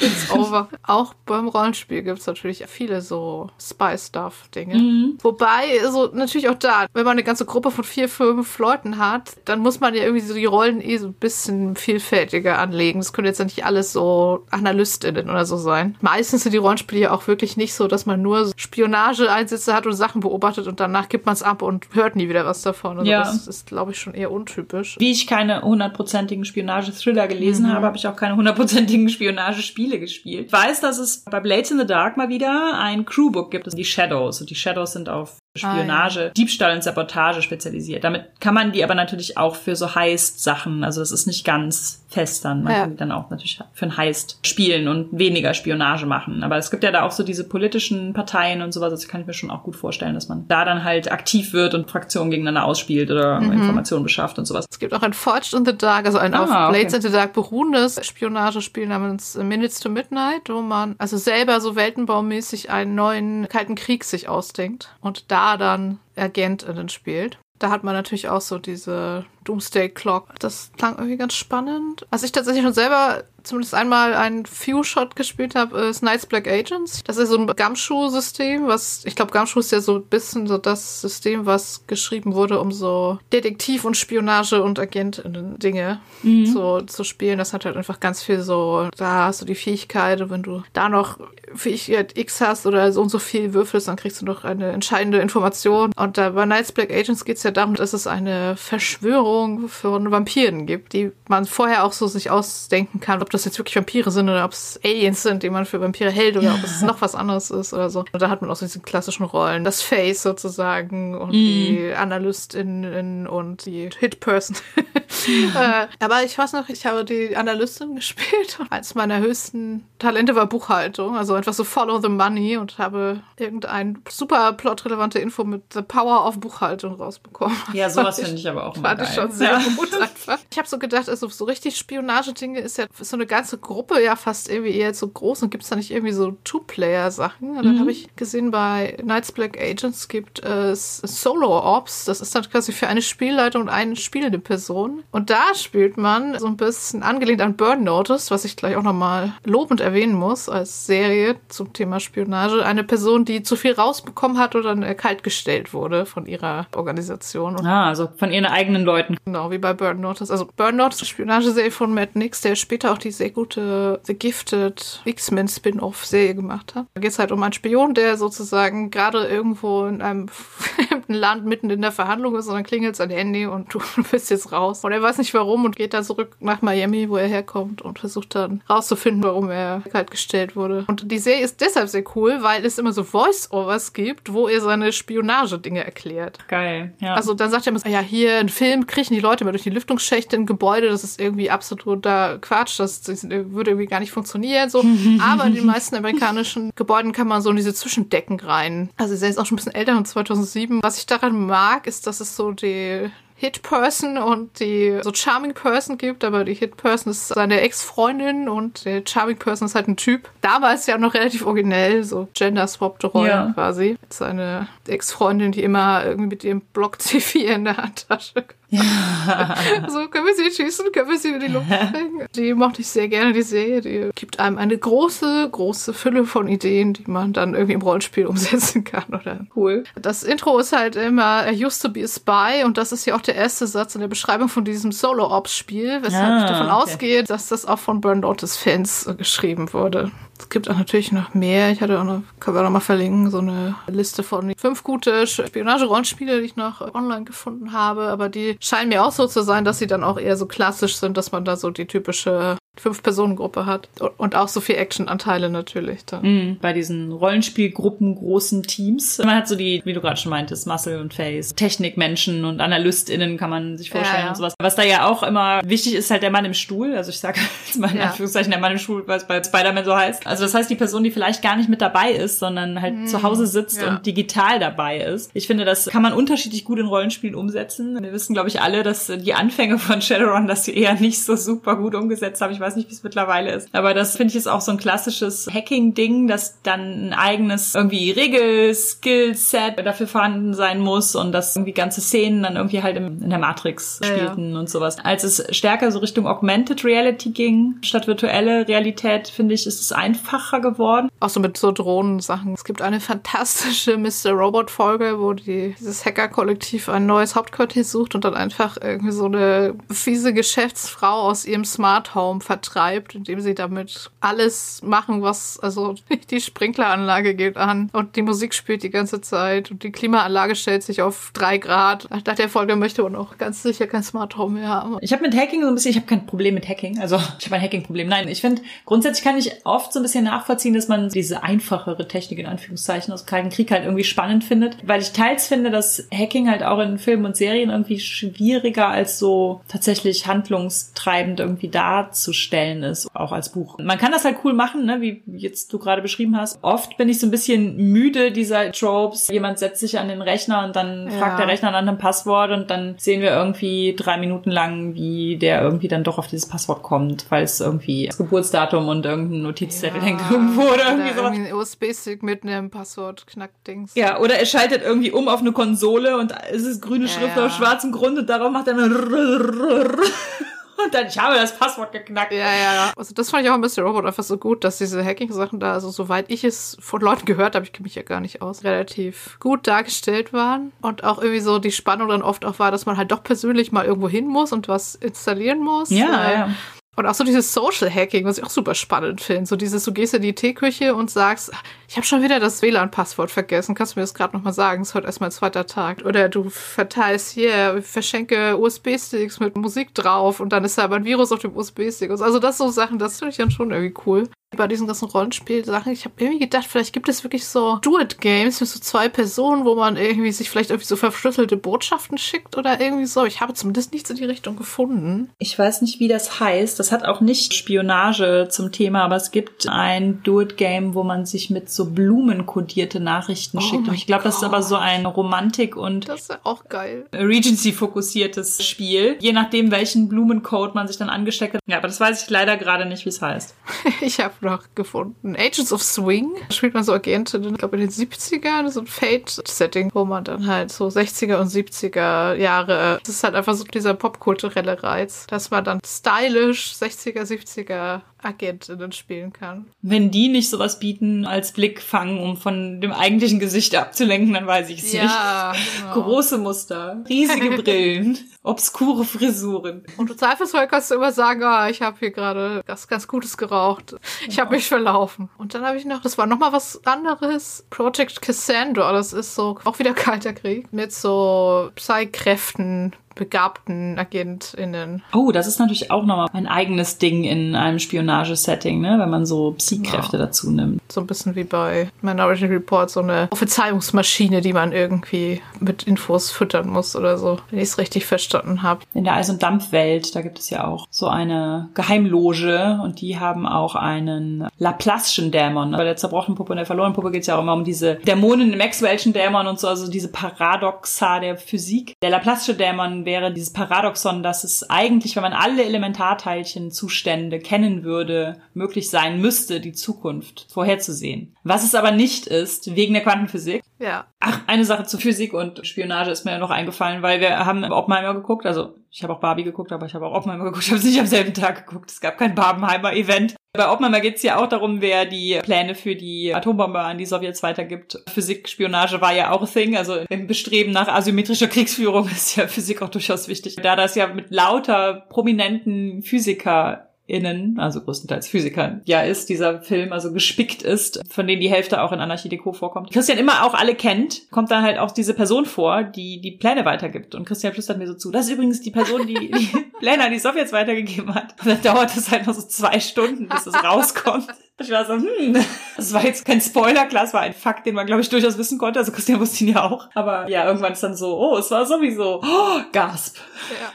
B: It's over. Auch beim Rollenspiel gibt's natürlich viele so Spy-Stuff-Dinge. Wobei, so natürlich auch da, wenn man eine ganze Gruppe von vier, fünf Leuten hat, dann muss man ja irgendwie so die Rollen eh so ein bisschen vielfältiger anlegen. Das können jetzt ja nicht alles so AnalystInnen oder so sein. Meistens sind die Rollenspiele ja auch wirklich nicht so, dass man nur Spionage-Einsätze hat und Sachen beobachtet und danach gibt man es ab und hört nie wieder was davon. Also
A: Ja.
B: das ist, glaube ich, schon eher untypisch.
A: Wie ich keine hundertprozentigen Spionage-Thriller gelesen habe, habe ich auch keine hundertprozentigen Spionagespiele gespielt. Ich weiß, dass es bei Blades in the Dark mal wieder ein Crewbook gibt, das die Shadows. Und die Shadows sind auf Spionage, ah, ja. Diebstahl und Sabotage spezialisiert. Damit kann man die aber natürlich auch für so Heist-Sachen, also das ist nicht ganz fest dann. Man ja. kann die dann auch natürlich für ein Heist spielen und weniger Spionage machen. Aber es gibt ja da auch so diese politischen Parteien und sowas, das kann ich mir schon auch gut vorstellen, dass man da dann halt aktiv wird und Fraktionen gegeneinander ausspielt oder mhm. Informationen beschafft und sowas.
B: Es gibt auch ein Forged in the Dark, also ein ah, auf Blades okay. in the Dark beruhendes Spionagespiel namens Minutes to Midnight, wo man also selber so weltenbaumäßig einen neuen Kalten Krieg sich ausdenkt und da dann Agentinnen spielt. Da hat man natürlich auch so diese Doomsday Clock. Das klang irgendwie ganz spannend. Was ich tatsächlich schon selber zumindest einmal einen Few-Shot gespielt habe, ist Knights Black Agents. Das ist so ein Gumshoe-System, was, ich glaube, Gumshoe ist ja so ein bisschen so das System, was geschrieben wurde, um so Detektiv und Spionage und Agentinnen-Dinge mhm. so, zu spielen. Das hat halt einfach ganz viel so, da hast du die Fähigkeit, wenn du da noch Fähigkeit X hast oder so und so viel würfelst, dann kriegst du noch eine entscheidende Information. Und da bei Knights Black Agents geht es ja darum, dass es eine Verschwörung von Vampiren gibt, die man vorher auch so sich ausdenken kann, ob das jetzt wirklich Vampire sind oder ob es Aliens sind, die man für Vampire hält oder ob es noch was anderes ist oder so. Und da hat man auch so diese klassischen Rollen. Das Face sozusagen und mm. die Analystin und die Hit-Person. (laughs) äh, aber ich weiß noch, ich habe die Analystin (laughs) gespielt und eins meiner höchsten Talente war Buchhaltung. Also einfach so follow the money und habe irgendein super plotrelevante Info mit The Power of Buchhaltung rausbekommen.
A: Ja, sowas (laughs) finde ich aber auch
B: Fand geil. Ich schon sehr gut einfach. Ich habe so gedacht, also so richtig Spionage-Dinge ist ja so eine ganze Gruppe ja fast irgendwie eher so groß und gibt es da nicht irgendwie so Two-Player-Sachen? Und dann mhm. habe ich gesehen, bei Knights Black Agents gibt es Solo-Ops. Das ist dann quasi für eine Spielleitung und eine spielende Person. Und da spielt man so ein bisschen angelehnt an Burn Notice, was ich gleich auch nochmal lobend erwähnen muss als Serie zum Thema Spionage. Eine Person, die zu viel rausbekommen hat oder dann kaltgestellt wurde von ihrer Organisation.
A: Ah, also von ihren eigenen Leuten.
B: Genau, wie bei Burn Notice. Also Burn Notice, Spionageserie von Matt Nix, der später auch die sehr gute The Gifted X-Men Spin-off-Serie gemacht hat. Da geht es halt um einen Spion, der sozusagen gerade irgendwo in einem (laughs) fremden Land mitten in der Verhandlung ist und dann klingelt sein Handy und du (laughs) bist jetzt raus. Und er weiß nicht warum und geht dann zurück nach Miami, wo er herkommt und versucht dann rauszufinden, warum er kalt gestellt wurde. Und die Serie ist deshalb sehr cool, weil es immer so Voice-Overs gibt, wo er seine Spionage-Dinge erklärt.
A: Geil, ja.
B: Also dann sagt er immer, ja, hier ein Film kriechen die Leute mal durch die Lüftungsschächte im Gebäude, das ist irgendwie absoluter Quatsch, das, das würde irgendwie gar nicht funktionieren, so. (laughs) Aber in den meisten amerikanischen Gebäuden kann man so in diese Zwischendecken rein. Also sie ist auch schon ein bisschen älter, und 2007. Was ich daran mag, ist, dass es so die Hit-Person und die so Charming Person gibt, aber die Hit-Person ist seine Ex-Freundin und der Charming Person ist halt ein Typ. Damals ja noch relativ originell, so gender-swapped Rollen ja. quasi. Seine Ex-Freundin, die immer irgendwie mit ihrem Block (laughs) C4 in der Handtasche ja. so, können wir sie schießen? Können wir sie in die Luft (laughs) bringen? Die mochte ich sehr gerne, die Serie. Die gibt einem eine große, große Fülle von Ideen, die man dann irgendwie im Rollenspiel (laughs) umsetzen kann. Oder
A: cool.
B: Das Intro ist halt immer I used to be a spy und das ist ja auch der erste Satz in der Beschreibung von diesem Solo-Ops-Spiel, weshalb ah, ich davon okay. ausgehe, dass das auch von Burn Notice-Fans geschrieben wurde. Es gibt auch natürlich noch mehr. Ich hatte auch noch, können wir noch mal verlinken, so eine Liste von fünf gute Spionage-Rollenspiele, die ich noch online gefunden habe. Aber die scheinen mir auch so zu sein, dass sie dann auch eher so klassisch sind, dass man da so die typische Fünf-Personen-Gruppe hat. Und auch so viel Action-Anteile natürlich dann.
A: Mhm, bei diesen Rollenspielgruppen, großen Teams. Man hat so die, wie du gerade schon meintest, Muscle und Face, Technikmenschen und AnalystInnen kann man sich vorstellen ja, ja. und sowas. Was da ja auch immer wichtig ist, halt der Mann im Stuhl. Also ich sage jetzt mal in ja. Anführungszeichen der Mann im Stuhl, weil es bei Spider-Man so heißt. Also das heißt, die Person, die vielleicht gar nicht mit dabei ist, sondern halt mhm. zu Hause sitzt und digital dabei ist. Ich finde, das kann man unterschiedlich gut in Rollenspielen umsetzen. Wir wissen, glaube ich, alle, dass die Anfänge von Shadowrun, dass sie eher nicht so super gut umgesetzt haben. Ich weiß nicht, wie es mittlerweile ist. Aber das finde ich ist auch so ein klassisches Hacking-Ding, dass dann ein eigenes irgendwie Regel-Skill-Set dafür vorhanden sein muss und dass irgendwie ganze Szenen dann irgendwie halt im, in der Matrix spielten ja. und sowas. Als es stärker so Richtung Augmented Reality ging, statt virtuelle Realität, finde ich, ist es einfacher geworden.
B: Auch so mit so Drohnen-Sachen. Es gibt eine fantastische Mr. Robot-Folge, wo die, dieses Hacker-Kollektiv ein neues Hauptquartier sucht und dann einfach irgendwie so eine fiese Geschäftsfrau aus ihrem Smart Home vertreibt, indem sie damit alles machen, was, also (laughs) die Sprinkleranlage geht an und die Musik spielt die ganze Zeit und die Klimaanlage stellt sich auf drei Grad. Nach der Folge möchte man auch ganz sicher kein Smart Home mehr haben.
A: Ich habe mit Hacking so ein bisschen, ich habe kein Problem mit Hacking, also (laughs) ich habe ein Hacking-Problem. Nein, ich finde, grundsätzlich kann ich oft so ein bisschen nachvollziehen, dass man diese einfachere Technik in Anführungszeichen aus Kalten Krieg halt irgendwie spannend findet, weil ich teils finde, dass Hacking halt auch in Filmen und Serien irgendwie schwieriger als so tatsächlich handlungstreibend irgendwie darzustellen ist, auch als Buch. Man kann das halt cool machen, ne, wie jetzt du gerade beschrieben hast. Oft bin ich so ein bisschen müde dieser Tropes. Jemand setzt sich an den Rechner und dann ja. fragt der Rechner nach einem Passwort und dann sehen wir irgendwie drei Minuten lang, wie der irgendwie dann doch auf dieses Passwort kommt, weil es irgendwie das Geburtsdatum und irgendein Notizzettel ja, hängt irgendwo oder irgendwie sowas.
B: Irgendwie ein USB-Stick mit einem Passwort-Knackdings.
A: Ja, oder er schaltet irgendwie um auf eine Konsole und es ist grüne Schrift ja, auf schwarzem Grund und darauf macht er eine (laughs) (laughs) und dann, ich habe das Passwort geknackt.
B: Ja, ja, ja. Also das fand ich auch ein bisschen Robot einfach so gut, dass diese Hacking-Sachen da, also soweit ich es von Leuten gehört habe, ich kenne mich ja gar nicht aus, relativ gut dargestellt waren. Und auch irgendwie so die Spannung dann oft auch war, dass man halt doch persönlich mal irgendwo hin muss und was installieren muss.
A: Ja, ja.
B: Und auch so dieses Social Hacking, was ich auch super spannend finde. So dieses, du gehst in die Teeküche und sagst, ich habe schon wieder das WLAN-Passwort vergessen. Kannst du mir das gerade nochmal sagen? Das ist heute erst mein zweiter Tag. Oder du verteilst hier, verschenke USB-Sticks mit Musik drauf und dann ist da aber ein Virus auf dem USB-Stick. Also das so Sachen, das finde ich dann schon irgendwie cool bei diesen ganzen Rollenspiel-Sachen, ich habe irgendwie gedacht, vielleicht gibt es wirklich so Do-It-Games mit so zwei Personen, wo man irgendwie sich vielleicht irgendwie so verschlüsselte Botschaften schickt oder irgendwie so. Ich habe zumindest nichts in die Richtung gefunden.
A: Ich weiß nicht, wie das heißt. Das hat auch nicht Spionage zum Thema, aber es gibt ein Do-It-Game, wo man sich mit so blumenkodierte Nachrichten oh schickt. Und ich glaube, das ist aber so ein Romantik- und
B: das ist auch geil.
A: Regency-fokussiertes Spiel. Je nachdem, welchen Blumencode man sich dann angesteckt hat. Ja, aber das weiß ich leider gerade nicht, wie es heißt. (laughs)
B: ich habe noch gefunden. Agents of Swing. Spielt man so Agentinnen, ich glaube in den 70ern, so ein Fate-Setting, wo man dann halt so 60er und 70er Jahre, das ist halt einfach so dieser popkulturelle Reiz, dass man dann stylisch 60er, 70er Agentinnen spielen kann.
A: Wenn die nicht sowas bieten als Blickfang, um von dem eigentlichen Gesicht abzulenken, dann weiß ich es ja, nicht. Genau. Große Muster, riesige (laughs) Brillen, obskure Frisuren.
B: Und im Zweifelsfall kannst du immer sagen, ah, ich habe hier gerade was ganz Gutes geraucht. Ich genau. habe mich verlaufen. Und dann habe ich noch, das war noch mal was anderes, Project Cassandra. Das ist so auch wieder kalter Krieg mit so Psy-Kräften begabten AgentInnen.
A: Oh, das ist natürlich auch nochmal ein eigenes Ding in einem Spionagesetting, ne? wenn man so Psy-Kräfte dazu nimmt.
B: So ein bisschen wie bei Minority Report, so eine Verzeihungsmaschine, die man irgendwie mit Infos füttern muss oder so, wenn ich es richtig verstanden habe.
A: In der Eis- und Dampfwelt, da gibt es ja auch so eine Geheimloge und die haben auch einen Laplace'schen Dämon. Bei der zerbrochenen Puppe und der verlorenen Puppe geht es ja auch immer um diese Dämonen im Maxwell'schen Dämon und so, also diese Paradoxa der Physik. Der Laplace'sche Dämon wäre dieses Paradoxon, dass es eigentlich, wenn man alle Elementarteilchenzustände kennen würde, möglich sein müsste, die Zukunft vorherzusehen. Was es aber nicht ist, wegen der Quantenphysik.
B: Ja.
A: Ach, eine Sache zu Physik und Spionage ist mir noch eingefallen, weil wir haben Oppenheimer geguckt, also ich habe auch Barbie geguckt, aber ich habe auch Oppenheimer geguckt. Ich habe es nicht am selben Tag geguckt. Es gab kein Barbenheimer-Event. Bei Oppenheimer geht es ja auch darum, wer die Pläne für die Atombombe an die Sowjets weitergibt. Physik-Spionage war ja auch Thing. Also im Bestreben nach asymmetrischer Kriegsführung (laughs) ist ja Physik auch durchaus wichtig. Da das ja mit lauter prominenten Physiker innen, also größtenteils Physikern, ja ist, dieser Film also gespickt ist, von denen die Hälfte auch in Anarchie Deco vorkommt. Christian immer auch alle kennt, kommt dann halt auch diese Person vor, die die Pläne weitergibt. Und Christian flüstert mir so zu, das ist übrigens die Person, die die (laughs) Pläne an die Sowjets weitergegeben hat. Und dann dauert es halt noch so zwei Stunden, bis es rauskommt. Ich war so, hm, das war jetzt kein Spoiler, klar, es war ein Fakt, den man, glaube ich, durchaus wissen konnte. Also Christian wusste ihn ja auch. Aber ja, irgendwann ist dann so, oh, es war sowieso, oh, Gasp.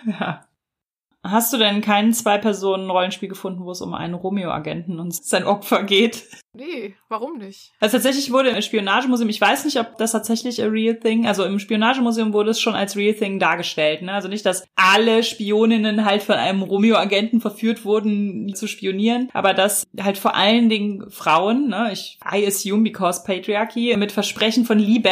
A: Ja. ja. Hast du denn kein Zwei-Personen-Rollenspiel gefunden, wo es um einen Romeo-Agenten und sein Opfer geht?
B: Nee, warum nicht?
A: Also tatsächlich wurde im Spionagemuseum, ich weiß nicht, ob das tatsächlich a real thing, also im Spionagemuseum wurde es schon als real thing dargestellt, ne? Also nicht, dass alle Spioninnen halt von einem Romeo-Agenten verführt wurden, zu spionieren, aber dass halt vor allen Dingen Frauen, ne? Ich, I assume because Patriarchy, mit Versprechen von Liebe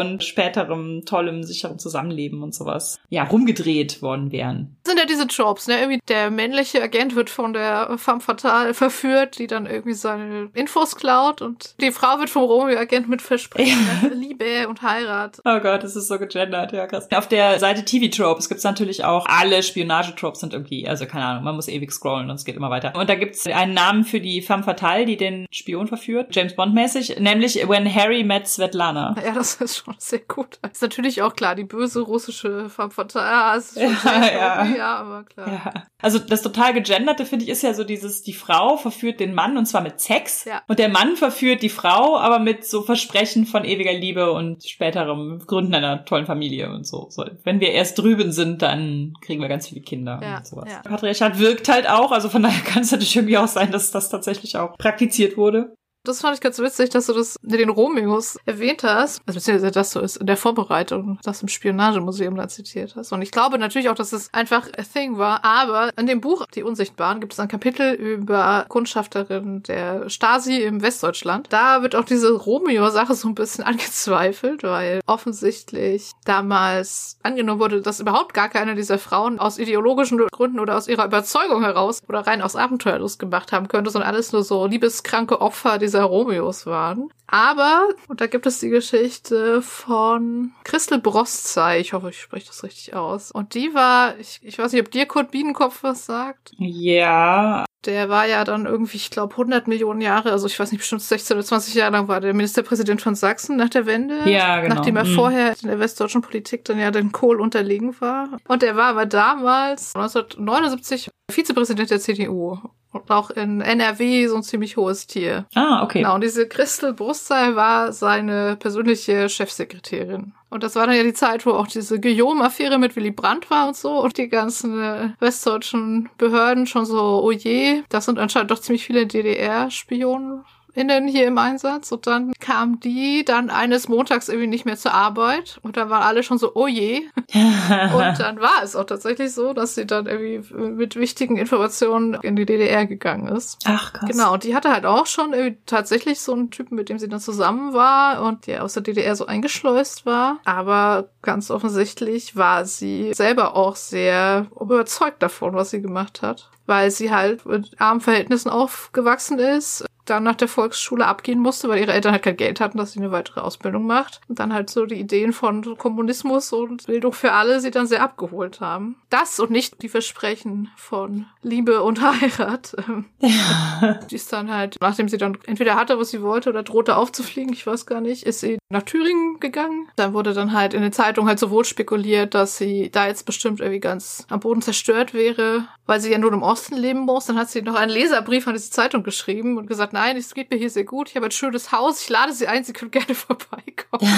A: und späterem tollem, sicherem Zusammenleben und sowas, ja, rumgedreht worden wären.
B: Das sind ja diese Tropes, ne? Irgendwie der männliche Agent wird von der femme fatale verführt, die dann irgendwie seine Info Infos klaut und die Frau wird vom Romeo-Agent mit Versprechen. Liebe und Heirat.
A: Oh Gott, das ist so gegendert, ja krass. Auf der Seite TV Tropes gibt's natürlich auch alle Spionage-Tropes sind irgendwie, also keine Ahnung, man muss ewig scrollen und es geht immer weiter. Und da gibt's einen Namen für die femme fatale, die den Spion verführt, James Bond mäßig, nämlich When Harry Met Svetlana.
B: Ja, das ist schon sehr gut. Ist natürlich auch klar, die böse russische femme fatale. Ja, ist
A: schon ja, ja. ja, aber klar. Ja. Also das total gegenderte finde ich ist ja so dieses, die Frau verführt den Mann und zwar mit Sex ja. Und der Mann verführt die Frau, aber mit so Versprechen von ewiger Liebe und späterem Gründen einer tollen Familie und so. so. Wenn wir erst drüben sind, dann kriegen wir ganz viele Kinder ja. und sowas. Ja. Patriarchat wirkt halt auch, also von daher (laughs) kann es natürlich irgendwie auch sein, dass das tatsächlich auch praktiziert wurde.
B: Das fand ich ganz witzig, dass du das mit den Romeos erwähnt hast. Also beziehungsweise, dass du es in der Vorbereitung das im Spionagemuseum da zitiert hast. Und ich glaube natürlich auch, dass es einfach a thing war. Aber in dem Buch Die Unsichtbaren gibt es ein Kapitel über Kundschafterin der Stasi im Westdeutschland. Da wird auch diese Romeo-Sache so ein bisschen (laughs) angezweifelt, weil offensichtlich damals angenommen wurde, dass überhaupt gar keine dieser Frauen aus ideologischen Gründen oder aus ihrer Überzeugung heraus oder rein aus Abenteuerlust gemacht haben könnte, sondern alles nur so liebeskranke Opfer dieser dieser Romeos waren. Aber, und da gibt es die Geschichte von Christel Broszei, ich hoffe, ich spreche das richtig aus. Und die war, ich, ich weiß nicht, ob dir Kurt Biedenkopf was sagt.
A: Ja.
B: Der war ja dann irgendwie, ich glaube, 100 Millionen Jahre, also ich weiß nicht, bestimmt 16 oder 20 Jahre lang war der Ministerpräsident von Sachsen nach der Wende.
A: Ja, genau.
B: Nachdem er mhm. vorher in der westdeutschen Politik dann ja den Kohl unterlegen war. Und er war aber damals 1979 Vizepräsident der CDU und auch in NRW so ein ziemlich hohes Tier.
A: Ah, okay.
B: Genau, und diese Christel Brustseil war seine persönliche Chefsekretärin. Und das war dann ja die Zeit, wo auch diese Guillaume-Affäre mit Willy Brandt war und so. Und die ganzen äh, westdeutschen Behörden schon so, oh je, das sind anscheinend doch ziemlich viele DDR-Spionen innen hier im Einsatz und dann kam die dann eines Montags irgendwie nicht mehr zur Arbeit und dann waren alle schon so, oh je. (laughs) und dann war es auch tatsächlich so, dass sie dann irgendwie mit wichtigen Informationen in die DDR gegangen ist.
A: Ach krass.
B: Genau, und die hatte halt auch schon irgendwie tatsächlich so einen Typen, mit dem sie dann zusammen war und der aus der DDR so eingeschleust war. Aber ganz offensichtlich war sie selber auch sehr überzeugt davon, was sie gemacht hat weil sie halt mit armen Verhältnissen aufgewachsen ist, dann nach der Volksschule abgehen musste, weil ihre Eltern halt kein Geld hatten, dass sie eine weitere Ausbildung macht. Und dann halt so die Ideen von Kommunismus und Bildung für alle sie dann sehr abgeholt haben. Das und nicht die Versprechen von Liebe und (laughs) Heirat. Ja. Die ist dann halt, nachdem sie dann entweder hatte, was sie wollte, oder drohte aufzufliegen, ich weiß gar nicht, ist sie nach Thüringen gegangen. Dann wurde dann halt in den Zeitungen halt sowohl spekuliert, dass sie da jetzt bestimmt irgendwie ganz am Boden zerstört wäre, weil sie ja nur im Osten leben muss. Dann hat sie noch einen Leserbrief an diese Zeitung geschrieben und gesagt, nein, es geht mir hier sehr gut, ich habe ein schönes Haus, ich lade Sie ein, Sie können gerne (laughs) vorbeikommen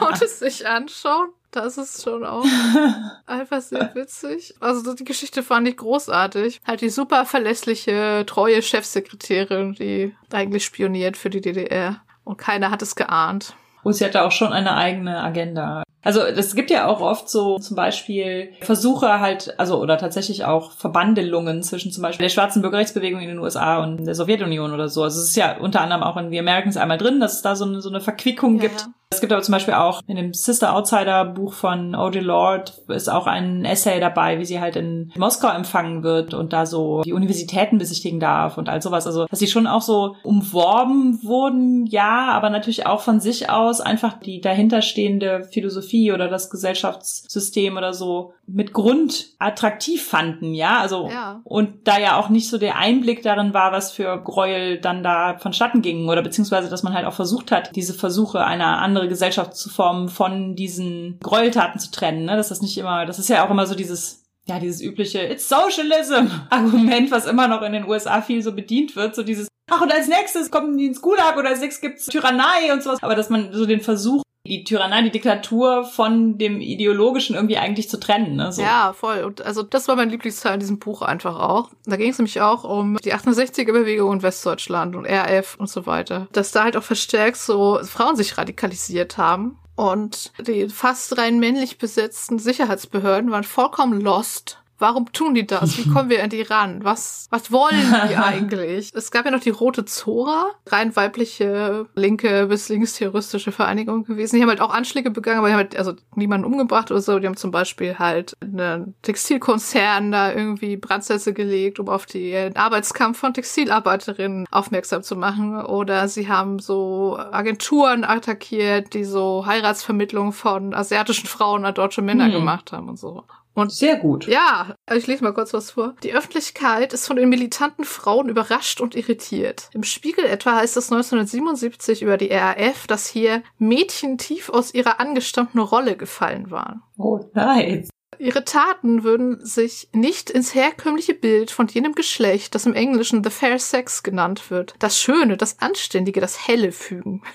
B: und es sich anschauen. Das ist schon auch (laughs) einfach sehr witzig. Also die Geschichte fand ich großartig. Halt die super verlässliche, treue Chefsekretärin, die eigentlich spioniert für die DDR. Und keiner hat es geahnt.
A: Und sie hatte auch schon eine eigene Agenda. Also es gibt ja auch oft so zum Beispiel Versuche halt, also oder tatsächlich auch Verbandelungen zwischen zum Beispiel der schwarzen Bürgerrechtsbewegung in den USA und der Sowjetunion oder so. Also es ist ja unter anderem auch in The Americans einmal drin, dass es da so eine, so eine Verquickung ja. gibt. Es gibt aber zum Beispiel auch in dem Sister Outsider Buch von O.J. Lord ist auch ein Essay dabei, wie sie halt in Moskau empfangen wird und da so die Universitäten besichtigen darf und all sowas. Also, dass sie schon auch so umworben wurden, ja, aber natürlich auch von sich aus einfach die dahinterstehende Philosophie oder das Gesellschaftssystem oder so mit Grund attraktiv fanden, ja. Also, ja. und da ja auch nicht so der Einblick darin war, was für Gräuel dann da vonstatten gingen oder beziehungsweise, dass man halt auch versucht hat, diese Versuche einer andere Gesellschaft zu formen, von diesen Gräueltaten zu trennen. Ne? Dass das nicht immer, das ist ja auch immer so dieses ja, dieses übliche It's Socialism (laughs) Argument, was immer noch in den USA viel so bedient wird, so dieses Ach, und als nächstes kommen die ins Gulag oder als nächstes gibt's Tyrannei und sowas. Aber dass man so den Versuch die Tyrannei, die Diktatur von dem Ideologischen irgendwie eigentlich zu trennen. Ne? So.
B: Ja, voll. Und also das war mein Lieblingsteil in diesem Buch einfach auch. Da ging es nämlich auch um die 68er-Bewegung in Westdeutschland und RF und so weiter. Dass da halt auch verstärkt so Frauen sich radikalisiert haben. Und die fast rein männlich besetzten Sicherheitsbehörden waren vollkommen lost Warum tun die das? Wie kommen wir an die ran? Was, was wollen die (laughs) eigentlich? es gab ja noch die Rote Zora, rein weibliche, linke bis linksterroristische Vereinigung gewesen. Die haben halt auch Anschläge begangen, aber die haben halt also niemanden umgebracht oder so. Die haben zum Beispiel halt einen Textilkonzern da irgendwie Brandsätze gelegt, um auf den Arbeitskampf von Textilarbeiterinnen aufmerksam zu machen. Oder sie haben so Agenturen attackiert, die so Heiratsvermittlung von asiatischen Frauen an deutsche Männer hm. gemacht haben und so.
A: Und sehr gut.
B: Ja, ich lese mal kurz was vor. Die Öffentlichkeit ist von den militanten Frauen überrascht und irritiert. Im Spiegel etwa heißt es 1977 über die RAF, dass hier Mädchen tief aus ihrer angestammten Rolle gefallen waren.
A: Oh, nice.
B: Ihre Taten würden sich nicht ins herkömmliche Bild von jenem Geschlecht, das im Englischen the fair sex genannt wird, das Schöne, das Anständige, das Helle fügen. (laughs)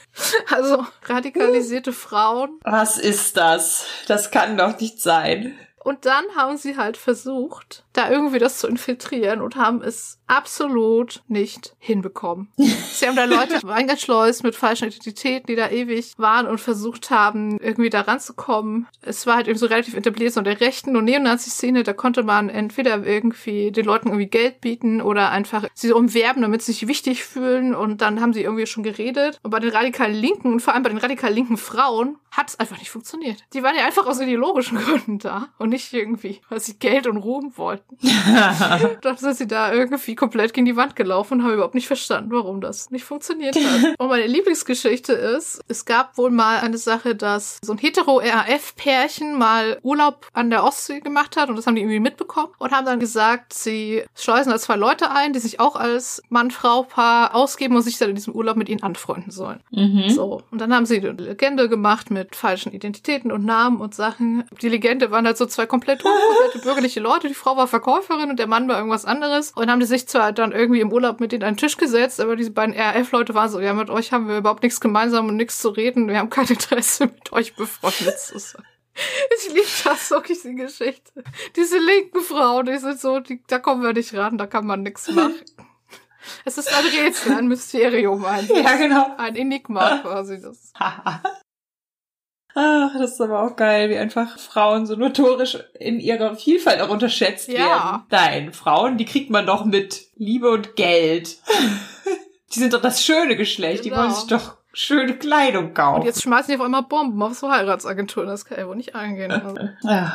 B: Also radikalisierte Frauen.
A: Was ist das? Das kann doch nicht sein.
B: Und dann haben sie halt versucht, da irgendwie das zu infiltrieren und haben es absolut nicht hinbekommen. (laughs) Sie haben da Leute reingeschleust mit falschen Identitäten, die da ewig waren und versucht haben, irgendwie da ranzukommen. Es war halt eben so relativ etabliert, so in der rechten und Neonazi-Szene, da konnte man entweder irgendwie den Leuten irgendwie Geld bieten oder einfach sie umwerben, damit sie sich wichtig fühlen und dann haben sie irgendwie schon geredet. Und bei den radikalen Linken und vor allem bei den radikal linken Frauen hat es einfach nicht funktioniert. Die waren ja einfach aus ideologischen (laughs) Gründen da und nicht irgendwie, weil sie Geld und Ruhm wollten. (laughs) dann sind sie da irgendwie komplett gegen die Wand gelaufen und habe überhaupt nicht verstanden, warum das nicht funktioniert hat. (laughs) Und meine Lieblingsgeschichte ist, es gab wohl mal eine Sache, dass so ein hetero-RAF-Pärchen mal Urlaub an der Ostsee gemacht hat und das haben die irgendwie mitbekommen und haben dann gesagt, sie schleusen da zwei Leute ein, die sich auch als Mann-Frau-Paar ausgeben und sich dann in diesem Urlaub mit ihnen anfreunden sollen. Mhm. So. Und dann haben sie eine Legende gemacht mit falschen Identitäten und Namen und Sachen. Die Legende waren halt so zwei komplett komplette bürgerliche Leute. Die Frau war Verkäuferin und der Mann war irgendwas anderes. Und haben die sich zwar dann irgendwie im Urlaub mit denen an den Tisch gesetzt, aber diese beiden RAF-Leute waren so, ja, mit euch haben wir überhaupt nichts gemeinsam und nichts zu reden. Wir haben kein Interesse, mit euch befreundet zu sein. Ich liebe das wirklich, die Geschichte. Diese linken Frauen, die sind so, die, da kommen wir nicht ran, da kann man nichts machen. Es ist ein Rätsel, ein Mysterium, ein,
A: ja, genau.
B: ein Enigma quasi. Das. (laughs)
A: Ach, das ist aber auch geil, wie einfach Frauen so notorisch in ihrer Vielfalt auch unterschätzt ja. werden. Nein, Frauen, die kriegt man doch mit Liebe und Geld. (laughs) die sind doch das schöne Geschlecht, genau. die wollen genau. sich doch schöne Kleidung kaufen. Und
B: jetzt schmeißen die auf einmal Bomben auf so Heiratsagenturen, das kann ja wohl nicht eingehen. Also,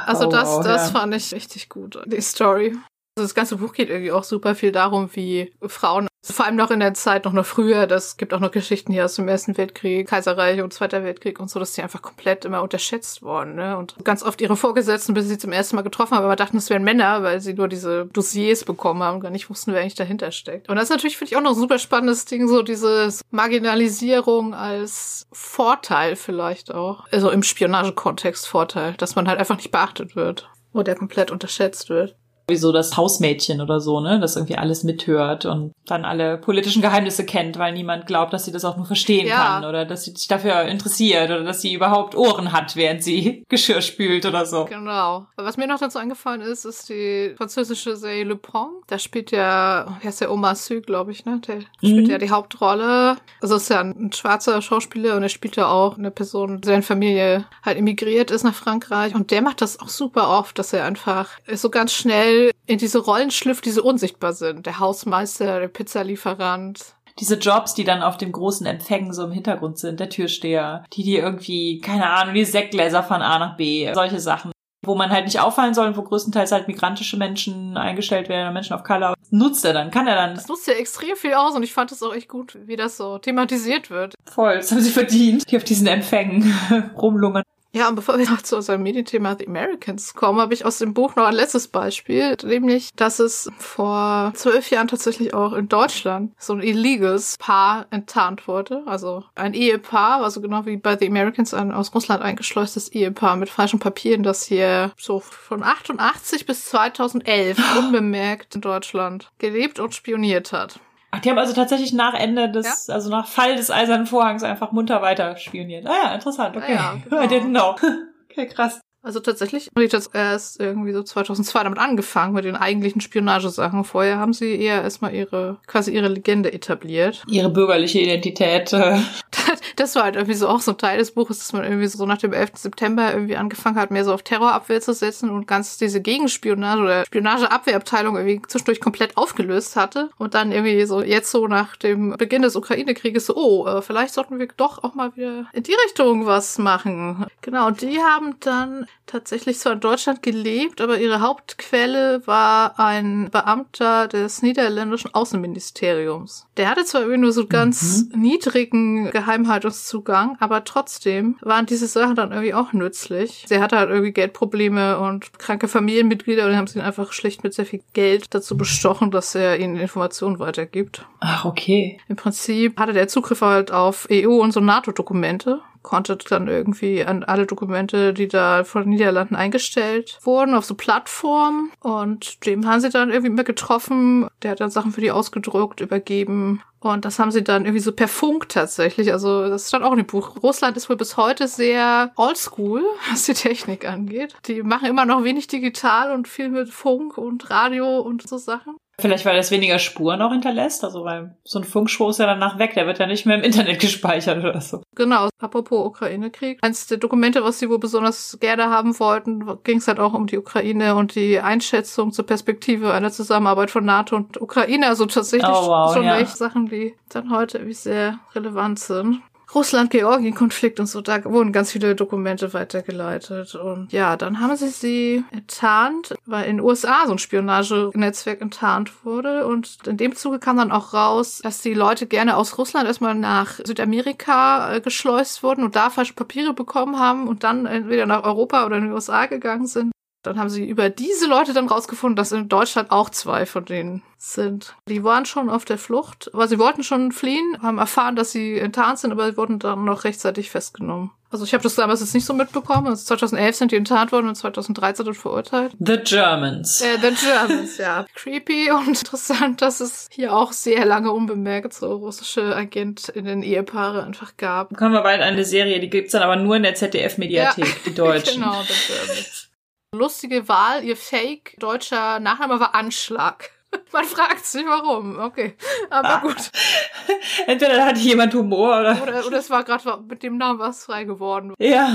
B: also oh, das, das ja. fand ich richtig gut, die Story. Also das ganze Buch geht irgendwie auch super viel darum, wie Frauen vor allem noch in der Zeit noch noch früher, das gibt auch noch Geschichten hier aus dem Ersten Weltkrieg, Kaiserreich und Zweiter Weltkrieg und so, dass die einfach komplett immer unterschätzt worden, ne? Und ganz oft ihre Vorgesetzten, bis sie zum ersten Mal getroffen haben, aber dachten, es wären Männer, weil sie nur diese Dossiers bekommen haben und gar nicht wussten, wer eigentlich dahinter steckt. Und das ist natürlich, finde ich, auch noch ein super spannendes Ding, so diese Marginalisierung als Vorteil vielleicht auch. Also im Spionagekontext Vorteil, dass man halt einfach nicht beachtet wird. Oder komplett unterschätzt wird
A: wie so das Hausmädchen oder so, ne, das irgendwie alles mithört und dann alle politischen Geheimnisse kennt, weil niemand glaubt, dass sie das auch nur verstehen ja. kann oder dass sie sich dafür interessiert oder dass sie überhaupt Ohren hat, während sie (laughs) Geschirr spült oder so.
B: Genau. Was mir noch dazu eingefallen ist, ist die französische Serie Le Pont. Da spielt ja, wer ist der Omar Sy, glaube ich, ne? Der mhm. spielt ja die Hauptrolle. Also ist ja ein, ein schwarzer Schauspieler und er spielt ja auch eine Person, deren Familie halt emigriert ist nach Frankreich und der macht das auch super oft, dass er einfach so ganz schnell in diese Rollen schlüpft, die so unsichtbar sind. Der Hausmeister, der Pizzalieferant.
A: Diese Jobs, die dann auf dem großen Empfängen so im Hintergrund sind, der Türsteher, die die irgendwie, keine Ahnung, die Sektgläser von A nach B, solche Sachen wo man halt nicht auffallen soll, wo größtenteils halt migrantische Menschen eingestellt werden, Menschen auf Color. Nutzt er dann, kann er dann.
B: Das nutzt ja extrem viel aus und ich fand es auch echt gut, wie das so thematisiert wird.
A: Voll, das haben sie verdient, die auf diesen Empfängen (laughs) rumlungern.
B: Ja, und bevor wir noch zu unserem Medienthema The Americans kommen, habe ich aus dem Buch noch ein letztes Beispiel, nämlich, dass es vor zwölf Jahren tatsächlich auch in Deutschland so ein illegales Paar enttarnt wurde. Also ein Ehepaar, also genau wie bei The Americans ein aus Russland eingeschleustes Ehepaar mit falschen Papieren, das hier so von 88 bis 2011 (laughs) unbemerkt in Deutschland gelebt und spioniert hat.
A: Ach, die haben also tatsächlich nach Ende des, ja? also nach Fall des Eisernen Vorhangs einfach munter weiter spioniert. Ah ja, interessant, okay. Ja, genau. (laughs) I didn't know. (laughs) Okay, krass.
B: Also tatsächlich habe ich das erst irgendwie so 2002 damit angefangen, mit den eigentlichen Spionagesachen. Vorher haben sie eher erstmal ihre, quasi ihre Legende etabliert.
A: Ihre bürgerliche Identität. Äh. (laughs)
B: Das war halt irgendwie so auch so ein Teil des Buches, dass man irgendwie so nach dem 11. September irgendwie angefangen hat, mehr so auf Terrorabwehr zu setzen und ganz diese Gegenspionage oder Spionageabwehrabteilung irgendwie zwischendurch komplett aufgelöst hatte. Und dann irgendwie so jetzt so nach dem Beginn des Ukraine-Krieges so, oh, äh, vielleicht sollten wir doch auch mal wieder in die Richtung was machen. Genau, und die haben dann tatsächlich zwar in Deutschland gelebt, aber ihre Hauptquelle war ein Beamter des niederländischen Außenministeriums. Der hatte zwar irgendwie nur so ganz mhm. niedrigen Geheimhaltungszugang, aber trotzdem waren diese Sachen dann irgendwie auch nützlich. Sie hatte halt irgendwie Geldprobleme und kranke Familienmitglieder und haben sie einfach schlicht mit sehr viel Geld dazu bestochen, dass er ihnen Informationen weitergibt.
A: Ach, okay.
B: Im Prinzip hatte der Zugriff halt auf EU- und so NATO-Dokumente konnte dann irgendwie an alle Dokumente, die da von den Niederlanden eingestellt wurden, auf so Plattformen. Und dem haben sie dann irgendwie immer getroffen. Der hat dann Sachen für die ausgedruckt, übergeben. Und das haben sie dann irgendwie so per Funk tatsächlich. Also das stand auch in dem Buch. Russland ist wohl bis heute sehr oldschool, (laughs) was die Technik angeht. Die machen immer noch wenig digital und viel mit Funk und Radio und so Sachen.
A: Vielleicht, weil das weniger Spuren auch hinterlässt. Also, weil so ein Funkspur ist ja danach weg. Der wird ja nicht mehr im Internet (laughs) gespeichert oder so.
B: Genau. Apropos Ukraine-Krieg. Eins der Dokumente, was sie wohl besonders gerne haben wollten, ging es halt auch um die Ukraine und die Einschätzung zur Perspektive einer Zusammenarbeit von NATO und Ukraine. Also tatsächlich oh, wow, schon ja. echt Sachen, die dann heute irgendwie sehr relevant sind. Russland-Georgien-Konflikt und so, da wurden ganz viele Dokumente weitergeleitet. Und ja, dann haben sie sie enttarnt, weil in den USA so ein Spionagenetzwerk enttarnt wurde. Und in dem Zuge kam dann auch raus, dass die Leute gerne aus Russland erstmal nach Südamerika äh, geschleust wurden und da falsche Papiere bekommen haben und dann entweder nach Europa oder in die USA gegangen sind. Dann haben sie über diese Leute dann rausgefunden, dass in Deutschland auch zwei von denen sind. Die waren schon auf der Flucht, aber sie wollten schon fliehen, haben erfahren, dass sie enttarnt sind, aber sie wurden dann noch rechtzeitig festgenommen. Also ich habe das damals jetzt nicht so mitbekommen. Also 2011 sind die enttarnt worden und 2013 dann verurteilt.
A: The Germans.
B: Äh, the Germans, ja. (laughs) Creepy und interessant, dass es hier auch sehr lange unbemerkt so russische Agentinnen-Ehepaare einfach gab.
A: Kommen wir bald eine Serie, die gibt's dann aber nur in der ZDF-Mediathek, ja, die deutschen. (laughs)
B: genau, The Germans. Lustige Wahl, ihr Fake deutscher Nachname war Anschlag. (laughs) Man fragt sich warum. Okay, aber ah. gut. (laughs)
A: Entweder hatte jemand Humor oder.
B: Oder, oder es war gerade mit dem Namen was frei geworden.
A: Ja.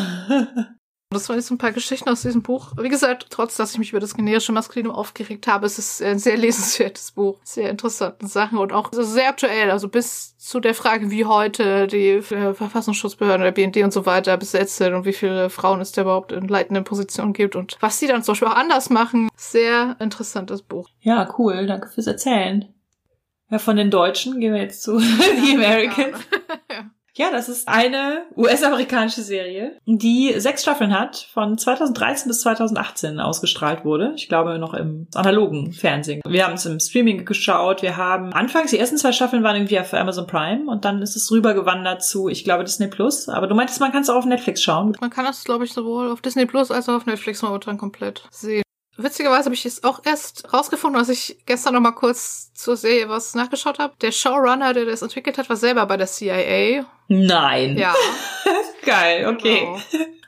B: Das waren jetzt ein paar Geschichten aus diesem Buch. Wie gesagt, trotz dass ich mich über das generische Maskulinum aufgeregt habe, es ist ein sehr (laughs) lesenswertes Buch. Sehr interessante Sachen und auch sehr aktuell. Also bis zu der Frage, wie heute die Verfassungsschutzbehörden oder BND und so weiter besetzt sind und wie viele Frauen es da überhaupt in leitenden Positionen gibt und was sie dann zum Beispiel auch anders machen. Sehr interessantes Buch.
A: Ja, cool. Danke fürs Erzählen. Ja, von den Deutschen gehen wir jetzt zu (laughs) The Americans. (laughs) Ja. Ja, das ist eine US-amerikanische Serie, die sechs Staffeln hat, von 2013 bis 2018 ausgestrahlt wurde. Ich glaube noch im analogen Fernsehen. Wir haben es im Streaming geschaut. Wir haben anfangs, die ersten zwei Staffeln waren irgendwie auf Amazon Prime und dann ist es rübergewandert zu, ich glaube, Disney Plus. Aber du meintest, man kann es auch auf Netflix schauen.
B: Man kann das, glaube ich, sowohl auf Disney Plus als auch auf Netflix momentan komplett sehen. Witzigerweise habe ich es auch erst rausgefunden, als ich gestern noch mal kurz zur Serie was nachgeschaut habe. Der Showrunner, der das entwickelt hat, war selber bei der CIA.
A: Nein.
B: Ja. (laughs)
A: Geil, okay.
B: Genau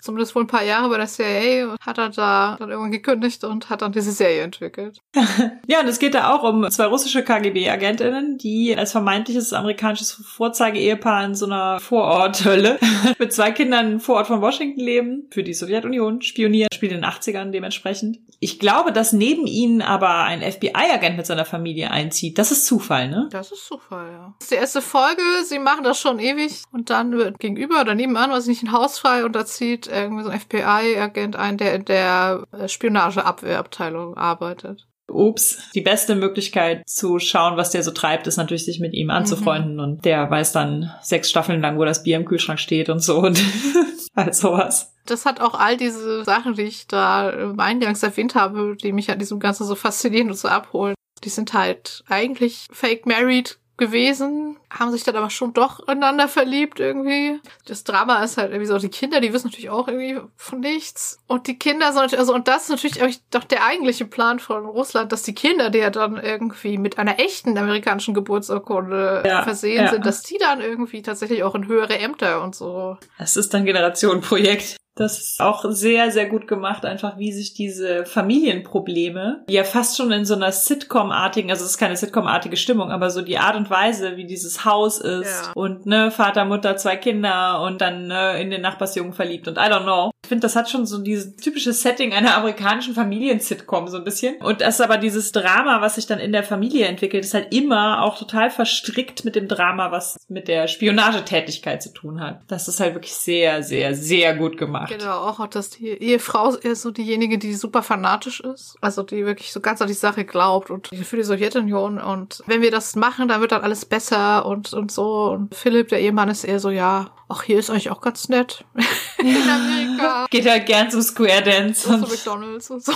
B: zumindest wohl ein paar Jahre bei der CIA und hat er da dann irgendwann gekündigt und hat dann diese Serie entwickelt. (laughs)
A: ja, und es geht da auch um zwei russische KGB-Agentinnen, die als vermeintliches amerikanisches Vorzeige-Ehepaar in so einer Vororthölle (laughs) mit zwei Kindern vor Ort von Washington leben, für die Sowjetunion spionieren, spielt in den 80ern dementsprechend. Ich glaube, dass neben ihnen aber ein FBI-Agent mit seiner Familie einzieht. Das ist Zufall, ne?
B: Das ist Zufall, ja. Das ist die erste Folge, sie machen das schon ewig und dann wird gegenüber oder nebenan, ich nicht, ein Haus frei und da zieht irgendwie so ein FBI-Agent ein, der in der Spionageabwehrabteilung arbeitet.
A: Ups, die beste Möglichkeit zu schauen, was der so treibt, ist natürlich, sich mit ihm anzufreunden. Mhm. Und der weiß dann sechs Staffeln lang, wo das Bier im Kühlschrank steht und so und (laughs) halt sowas.
B: Das hat auch all diese Sachen, die ich da eingangs erwähnt habe, die mich an diesem Ganzen so faszinieren und so abholen. Die sind halt eigentlich fake married gewesen, haben sich dann aber schon doch ineinander verliebt irgendwie. Das Drama ist halt irgendwie so, die Kinder, die wissen natürlich auch irgendwie von nichts. Und die Kinder sind natürlich, also, und das ist natürlich doch der eigentliche Plan von Russland, dass die Kinder, die ja dann irgendwie mit einer echten amerikanischen Geburtsurkunde ja, versehen ja. sind, dass die dann irgendwie tatsächlich auch in höhere Ämter und so.
A: Das ist dann Generationenprojekt. Das ist auch sehr, sehr gut gemacht, einfach wie sich diese Familienprobleme, die ja fast schon in so einer Sitcom-artigen, also es ist keine Sitcom-artige Stimmung, aber so die Art und Weise, wie dieses Haus ist
B: Ja.
A: und ne, Vater, Mutter, zwei Kinder und dann ne, in den Nachbarsjungen verliebt und I don't know. Ich finde, das hat schon so dieses typische Setting einer amerikanischen Familien-Sitcom so ein bisschen. Und das ist aber dieses Drama, was sich dann in der Familie entwickelt, ist halt immer auch total verstrickt mit dem Drama, was mit der Spionagetätigkeit zu tun hat. Das ist halt wirklich sehr, sehr, sehr gut gemacht.
B: Genau, auch, dass die Ehefrau ist so diejenige, die super fanatisch ist. Also die wirklich so ganz an die Sache glaubt und für die Sowjetunion. Und wenn wir das machen, dann wird dann alles besser und, und so. Und Philipp, der Ehemann, ist eher so, ja, ach, hier ist eigentlich auch ganz nett. (laughs) In Amerika.
A: Geht halt gern zum Square Dance.
B: So
A: Und,
B: McDonalds und so.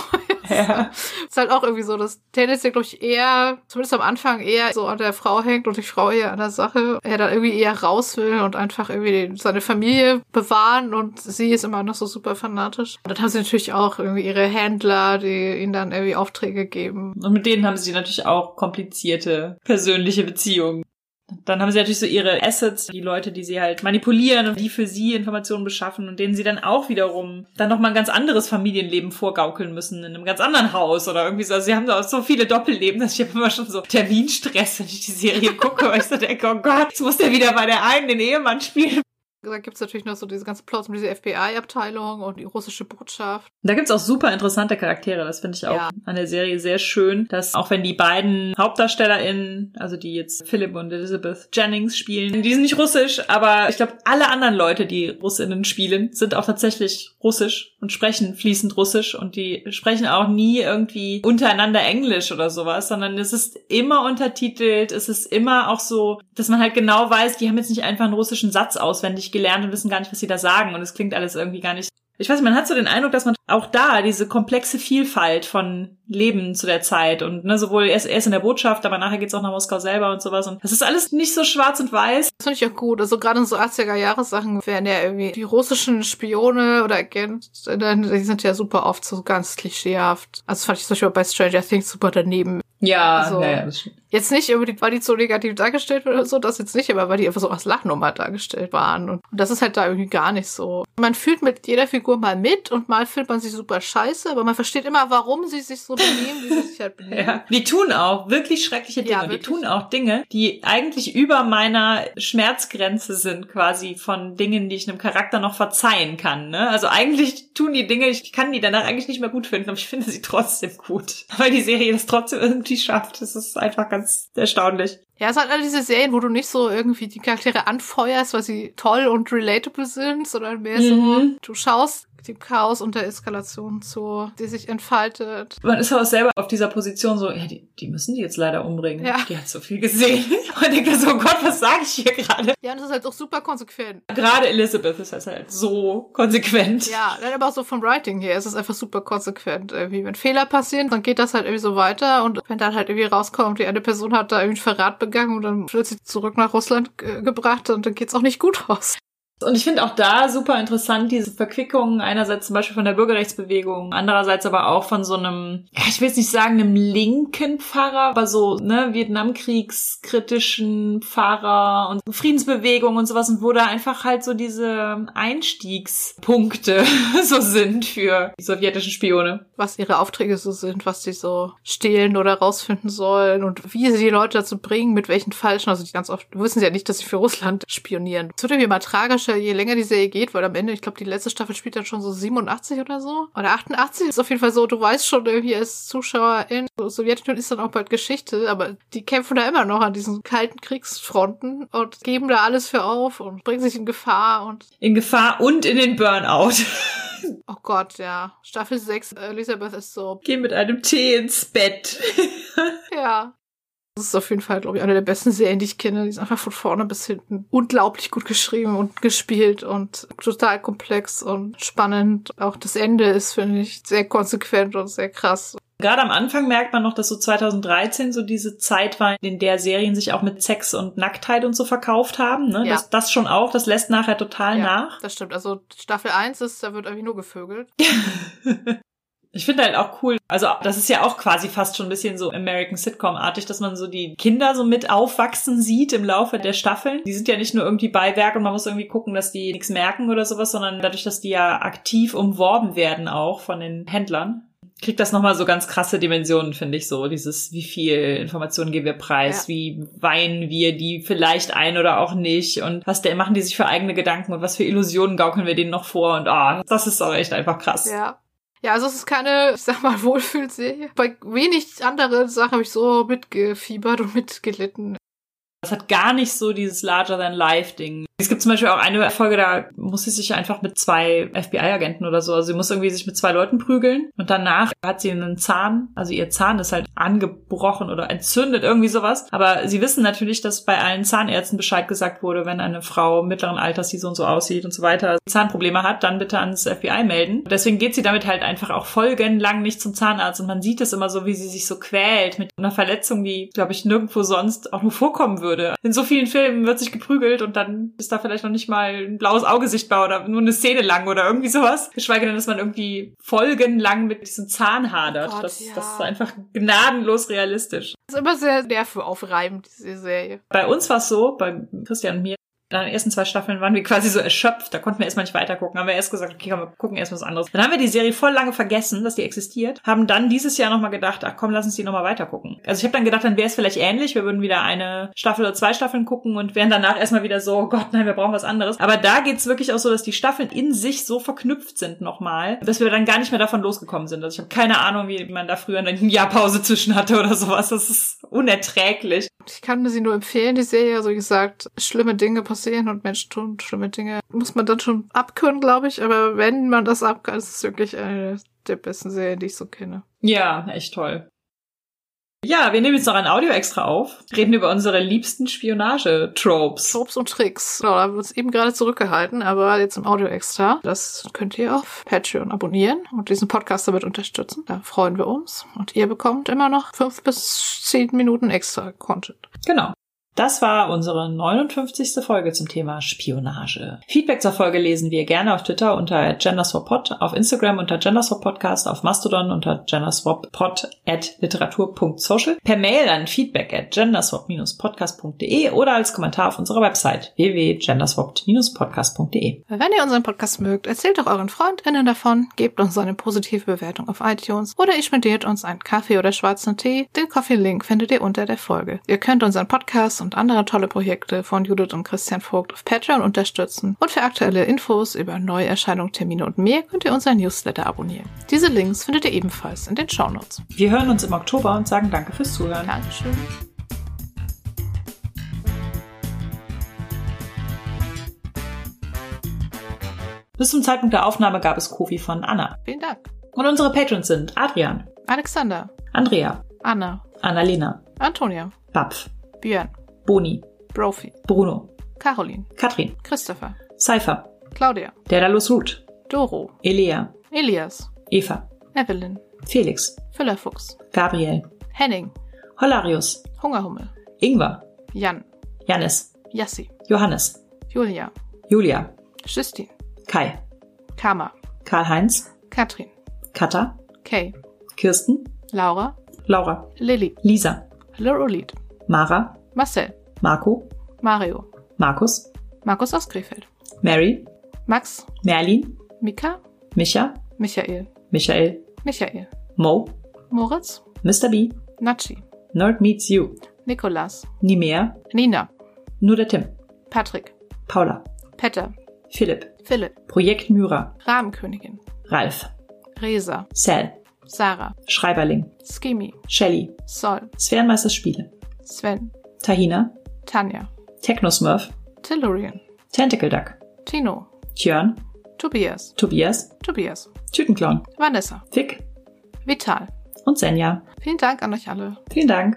A: Ja.
B: ist halt auch irgendwie so, dass Tennis ja, glaube ich, eher, zumindest am Anfang, eher so an der Frau hängt und die Frau eher an der Sache. Er dann irgendwie eher raus will und einfach irgendwie seine Familie bewahren und sie ist immer noch so super fanatisch. Und dann haben sie natürlich auch irgendwie ihre Händler, die ihnen dann irgendwie Aufträge geben.
A: Und mit denen haben sie natürlich auch komplizierte persönliche Beziehungen. Dann haben sie natürlich so ihre Assets, die Leute, die sie halt manipulieren und die für sie Informationen beschaffen und denen sie dann auch wiederum dann nochmal ein ganz anderes Familienleben vorgaukeln müssen in einem ganz anderen Haus oder irgendwie so. Also sie haben da auch so viele Doppelleben, dass ich immer schon so Terminstress, wenn ich die Serie gucke, weil ich so denke, oh Gott, jetzt muss der wieder bei der einen den Ehemann spielen.
B: Da gibt's natürlich noch so diese ganze Plots mit dieser FBI-Abteilung und die russische Botschaft.
A: Da gibt's auch super interessante Charaktere. Das finde ich auch
B: Ja.
A: an der Serie sehr schön, dass auch wenn die beiden HauptdarstellerInnen, also die jetzt Philip und Elizabeth Jennings spielen, die sind nicht russisch, aber ich glaube, alle anderen Leute, die Russinnen spielen, sind auch tatsächlich russisch und sprechen fließend russisch und die sprechen auch nie irgendwie untereinander Englisch oder sowas, sondern es ist immer untertitelt, es ist immer auch so, dass man halt genau weiß, die haben jetzt nicht einfach einen russischen Satz auswendig gelernt und wissen gar nicht, was sie da sagen und es klingt alles irgendwie gar nicht ich weiß nicht, man hat so den Eindruck, dass man auch da diese komplexe Vielfalt von Leben zu der Zeit und ne, sowohl erst, erst in der Botschaft, aber nachher geht's auch nach Moskau selber und sowas und das ist alles nicht so schwarz und weiß.
B: Das finde ich auch gut. Also gerade in so 80er-Jahres-Sachen werden ja irgendwie die russischen Spione oder Agenten, die sind ja super oft so ganz klischeehaft. Also das fand ich zum Beispiel bei Stranger Things super daneben.
A: Ja,
B: So.
A: ja, ja, das stimmt.
B: Jetzt nicht unbedingt, weil die so negativ dargestellt wird oder so, das jetzt nicht, aber weil die einfach so als Lachnummer dargestellt waren. Und das ist halt da irgendwie gar nicht so. Man fühlt mit jeder Figur mal mit und mal fühlt man sich super scheiße, aber man versteht immer, warum sie sich so benehmen, wie sie sich halt (laughs) benehmen.
A: Ja. Die tun auch wirklich schreckliche Dinge.
B: Ja,
A: und die
B: wirklich.
A: tun auch Dinge, die eigentlich über meiner Schmerzgrenze sind, quasi von Dingen, die ich einem Charakter noch verzeihen kann. Ne? Also eigentlich tun die Dinge, ich kann die danach eigentlich nicht mehr gut finden, aber ich finde sie trotzdem gut. (laughs) Weil die Serie das trotzdem irgendwie schafft. Das ist einfach ganz erstaunlich.
B: Ja, es hat alle diese Serien, wo du nicht so irgendwie die Charaktere anfeuerst, weil sie toll und relatable sind, sondern mehr so,
A: Mhm.
B: du schaust dem Chaos und der Eskalation zu, die sich entfaltet.
A: Man ist auch selber auf dieser Position so, ja, die, die müssen die jetzt leider umbringen.
B: Ja.
A: Die hat so viel gesehen. (laughs) Und denkt so, oh Gott, was sage ich hier gerade?
B: Ja, und das ist halt auch super konsequent.
A: Gerade Elizabeth ist das halt so konsequent.
B: Ja, dann aber auch so vom Writing her ist es einfach super konsequent. Irgendwie, wenn Fehler passieren, dann geht das halt irgendwie so weiter und wenn dann halt irgendwie rauskommt, die eine Person hat da irgendwie einen Verrat begangen und dann wird sie zurück nach Russland äh, gebracht und dann geht's auch nicht gut aus.
A: Und ich finde auch da super interessant diese Verquickung einerseits zum Beispiel von der Bürgerrechtsbewegung, andererseits aber auch von so einem, ja, ich will jetzt nicht sagen einem linken Pfarrer, aber so, ne, Vietnamkriegskritischen Pfarrer und Friedensbewegung und sowas und wo da einfach halt so diese Einstiegspunkte (laughs) so sind für die sowjetischen Spione.
B: was ihre Aufträge so sind, was sie so stehlen oder rausfinden sollen und wie sie die Leute dazu bringen, mit welchen falschen, also die ganz oft wissen sie ja nicht, dass sie für Russland spionieren. Es wird irgendwie mal tragischer, je länger die Serie geht, weil am Ende, ich glaube, die letzte Staffel spielt dann schon so 87 oder so. Oder 88 ist auf jeden Fall so, du weißt schon irgendwie als Zuschauerin, so Sowjetunion ist dann auch bald Geschichte, aber die kämpfen da immer noch an diesen kalten Kriegsfronten und geben da alles für auf und bringen sich in Gefahr und
A: In Gefahr und in den Burnout. (laughs)
B: oh Gott, ja. Staffel 6, Elisabeth ist so,
A: Geh mit einem Tee ins Bett. (laughs)
B: Ja. Das ist auf jeden Fall, glaube ich, eine der besten Serien, die ich kenne. Die ist einfach von vorne bis hinten unglaublich gut geschrieben und gespielt und total komplex und spannend. Auch das Ende ist, finde ich, sehr konsequent und sehr krass.
A: Gerade am Anfang merkt man noch, dass so 2013 so diese Zeit war, in der Serien sich auch mit Sex und Nacktheit und so verkauft haben. Ne?
B: Ja.
A: Das, das schon auch, das lässt nachher total
B: ja,
A: nach.
B: das stimmt. Also Staffel 1 ist, da wird irgendwie nur gevögelt. (laughs)
A: Ich finde halt auch cool, also das ist ja auch quasi fast schon ein bisschen so American Sitcom-artig, dass man so die Kinder so mit aufwachsen sieht im Laufe der Staffeln. Die sind ja nicht nur irgendwie Beiwerk und man muss irgendwie gucken, dass die nichts merken oder sowas, sondern dadurch, dass die ja aktiv umworben werden auch von den Händlern, kriegt das nochmal so ganz krasse Dimensionen, finde ich so. Dieses, wie viel Informationen geben wir preis, ja. wie weinen wir die vielleicht ein oder auch nicht und was der, machen die sich für eigene Gedanken und was für Illusionen gaukeln wir denen noch vor und ah, das ist auch echt einfach krass.
B: Ja. Ja, also es ist keine, (laughs) ich sag mal, Wohlfühlserie. Bei wenig anderen Sachen habe ich so mitgefiebert und mitgelitten.
A: Das hat gar nicht so dieses Larger-than-Life-Ding. Es gibt zum Beispiel auch eine Folge, da muss sie sich einfach mit zwei FBI-Agenten oder so, also sie muss irgendwie sich mit zwei Leuten prügeln und danach hat sie einen Zahn, also ihr Zahn ist halt angebrochen oder entzündet, irgendwie sowas. Aber sie wissen natürlich, dass bei allen Zahnärzten Bescheid gesagt wurde, wenn eine Frau mittleren Alters, die so und so aussieht und so weiter, Zahnprobleme hat, dann bitte ans FBI melden. Deswegen geht sie damit halt einfach auch folgenlang nicht zum Zahnarzt und man sieht es immer so, wie sie sich so quält mit einer Verletzung, die, glaube ich, nirgendwo sonst auch nur vorkommen würde. In so vielen Filmen wird sich geprügelt und dann ist da vielleicht noch nicht mal ein blaues Auge sichtbar oder nur eine Szene lang oder irgendwie sowas. Geschweige denn, dass man irgendwie folgenlang mit diesem Zahn hadert. Oh Gott, das, ja. das ist einfach gnadenlos realistisch.
B: Das ist immer sehr nervenaufreibend, diese Serie.
A: Bei uns war es so, bei Christian und mir, nach den ersten zwei Staffeln waren wir quasi so erschöpft. Da konnten wir erstmal nicht weitergucken. Haben wir erst gesagt, okay, komm, wir gucken erst was anderes. Dann haben wir die Serie voll lange vergessen, dass die existiert. Haben dann dieses Jahr nochmal gedacht, ach komm, lass uns die nochmal weitergucken. Also ich habe dann gedacht, dann wäre es vielleicht ähnlich. Wir würden wieder eine Staffel oder zwei Staffeln gucken und wären danach erstmal wieder so, oh Gott, nein, wir brauchen was anderes. Aber da geht's wirklich auch so, dass die Staffeln in sich so verknüpft sind nochmal, dass wir dann gar nicht mehr davon losgekommen sind. Also ich habe keine Ahnung, wie man da früher eine Jahrpause zwischen hatte oder sowas. Das ist unerträglich.
B: Ich kann sie nur empfehlen, die Serie. Also wie gesagt, schlimme Dinge passieren und Menschen tun schlimme Dinge. Muss man dann schon abkönnen, glaube ich. Aber wenn man das abkann, ist es wirklich eine der besten Serien, die ich so kenne.
A: Ja, echt toll. Ja, wir nehmen jetzt noch ein Audio extra auf, reden über unsere liebsten Spionage-Tropes.
B: Tropes und Tricks. Genau, da haben wir uns eben gerade zurückgehalten, aber jetzt im Audio extra. Das könnt ihr auf Patreon abonnieren und diesen Podcast damit unterstützen. Da freuen wir uns. Und ihr bekommt immer noch fünf bis zehn Minuten extra Content.
A: Genau. Das war unsere 59. Folge zum Thema Spionage. Feedback zur Folge lesen wir gerne auf Twitter unter genderswappod, auf Instagram unter genderswappodcast, auf Mastodon unter genderswappod at literatur.social, per Mail an feedback at genderswap-podcast.de oder als Kommentar auf unserer Website www.genderswapped-podcast.de.
B: Wenn ihr unseren Podcast mögt, erzählt doch euren FreundInnen davon, gebt uns eine positive Bewertung auf iTunes oder ihr spendiert uns einen Kaffee oder schwarzen Tee. Den Coffee-Link findet ihr unter der Folge. Ihr könnt unseren Podcast und andere tolle Projekte von Judith und Christian Vogt auf Patreon unterstützen. Und für aktuelle Infos über Neuerscheinungen, Termine und mehr könnt ihr unseren Newsletter abonnieren. Diese Links findet ihr ebenfalls in den Shownotes.
A: Wir hören uns im Oktober und sagen danke fürs Zuhören.
B: Dankeschön.
A: Bis zum Zeitpunkt der Aufnahme gab es Kofi von Anna.
B: Vielen Dank.
A: Und unsere Patrons sind Adrian,
B: Alexander,
A: Andrea,
B: Anna,
A: Annalena,
B: Antonia,
A: Bapf,
B: Björn,
A: Boni,
B: Brophy,
A: Bruno,
B: Caroline,
A: Katrin,
B: Christopher,
A: Cypher,
B: Claudia,
A: Daedalus Root,
B: Doro,
A: Elea,
B: Elias,
A: Eva,
B: Evelyn,
A: Felix,
B: Füllerfuchs,
A: Gabriel,
B: Henning,
A: Hollarius,
B: Hungerhummel,
A: Ingwer,
B: Jan,
A: Jannis,
B: Yassi,
A: Johannes,
B: Julia,
A: Julia,
B: Justin,
A: Kai,
B: Kama,
A: Karl-Heinz,
B: Katrin,
A: Katha,
B: Kay,
A: Kirsten,
B: Laura,
A: Laura,
B: Lilly,
A: Lisa,
B: Lorolid,
A: Mara,
B: Marcel,
A: Marco,
B: Mario,
A: Markus,
B: Markus aus Krefeld,
A: Mary,
B: Max,
A: Merlin,
B: Mika,
A: Micha,
B: Michael,
A: Michael,
B: Michael,
A: Mo,
B: Moritz,
A: Mr. B,
B: Nachi,
A: Nerd Meets You,
B: Nikolas,
A: Nimea,
B: Nina,
A: nur der Tim,
B: Patrick,
A: Paula,
B: Petter,
A: Philipp,
B: Philipp,
A: Projekt Myra,
B: Rahmenkönigin,
A: Ralf,
B: Resa,
A: Sal,
B: Sarah,
A: Schreiberling,
B: Skimmy,
A: Shelly,
B: Sol,
A: Sphärenmeisters Spiele,
B: Sven,
A: Tahina,
B: Tanja,
A: Technosmurf,
B: Tellurian,
A: Tentacle Duck,
B: Tino,
A: Tjörn,
B: Tobias,
A: Tobias,
B: Tobias,
A: Tütenclown,
B: Vanessa,
A: Fick.
B: Vital.
A: und Senja.
B: Vielen Dank an euch alle.
A: Vielen Dank.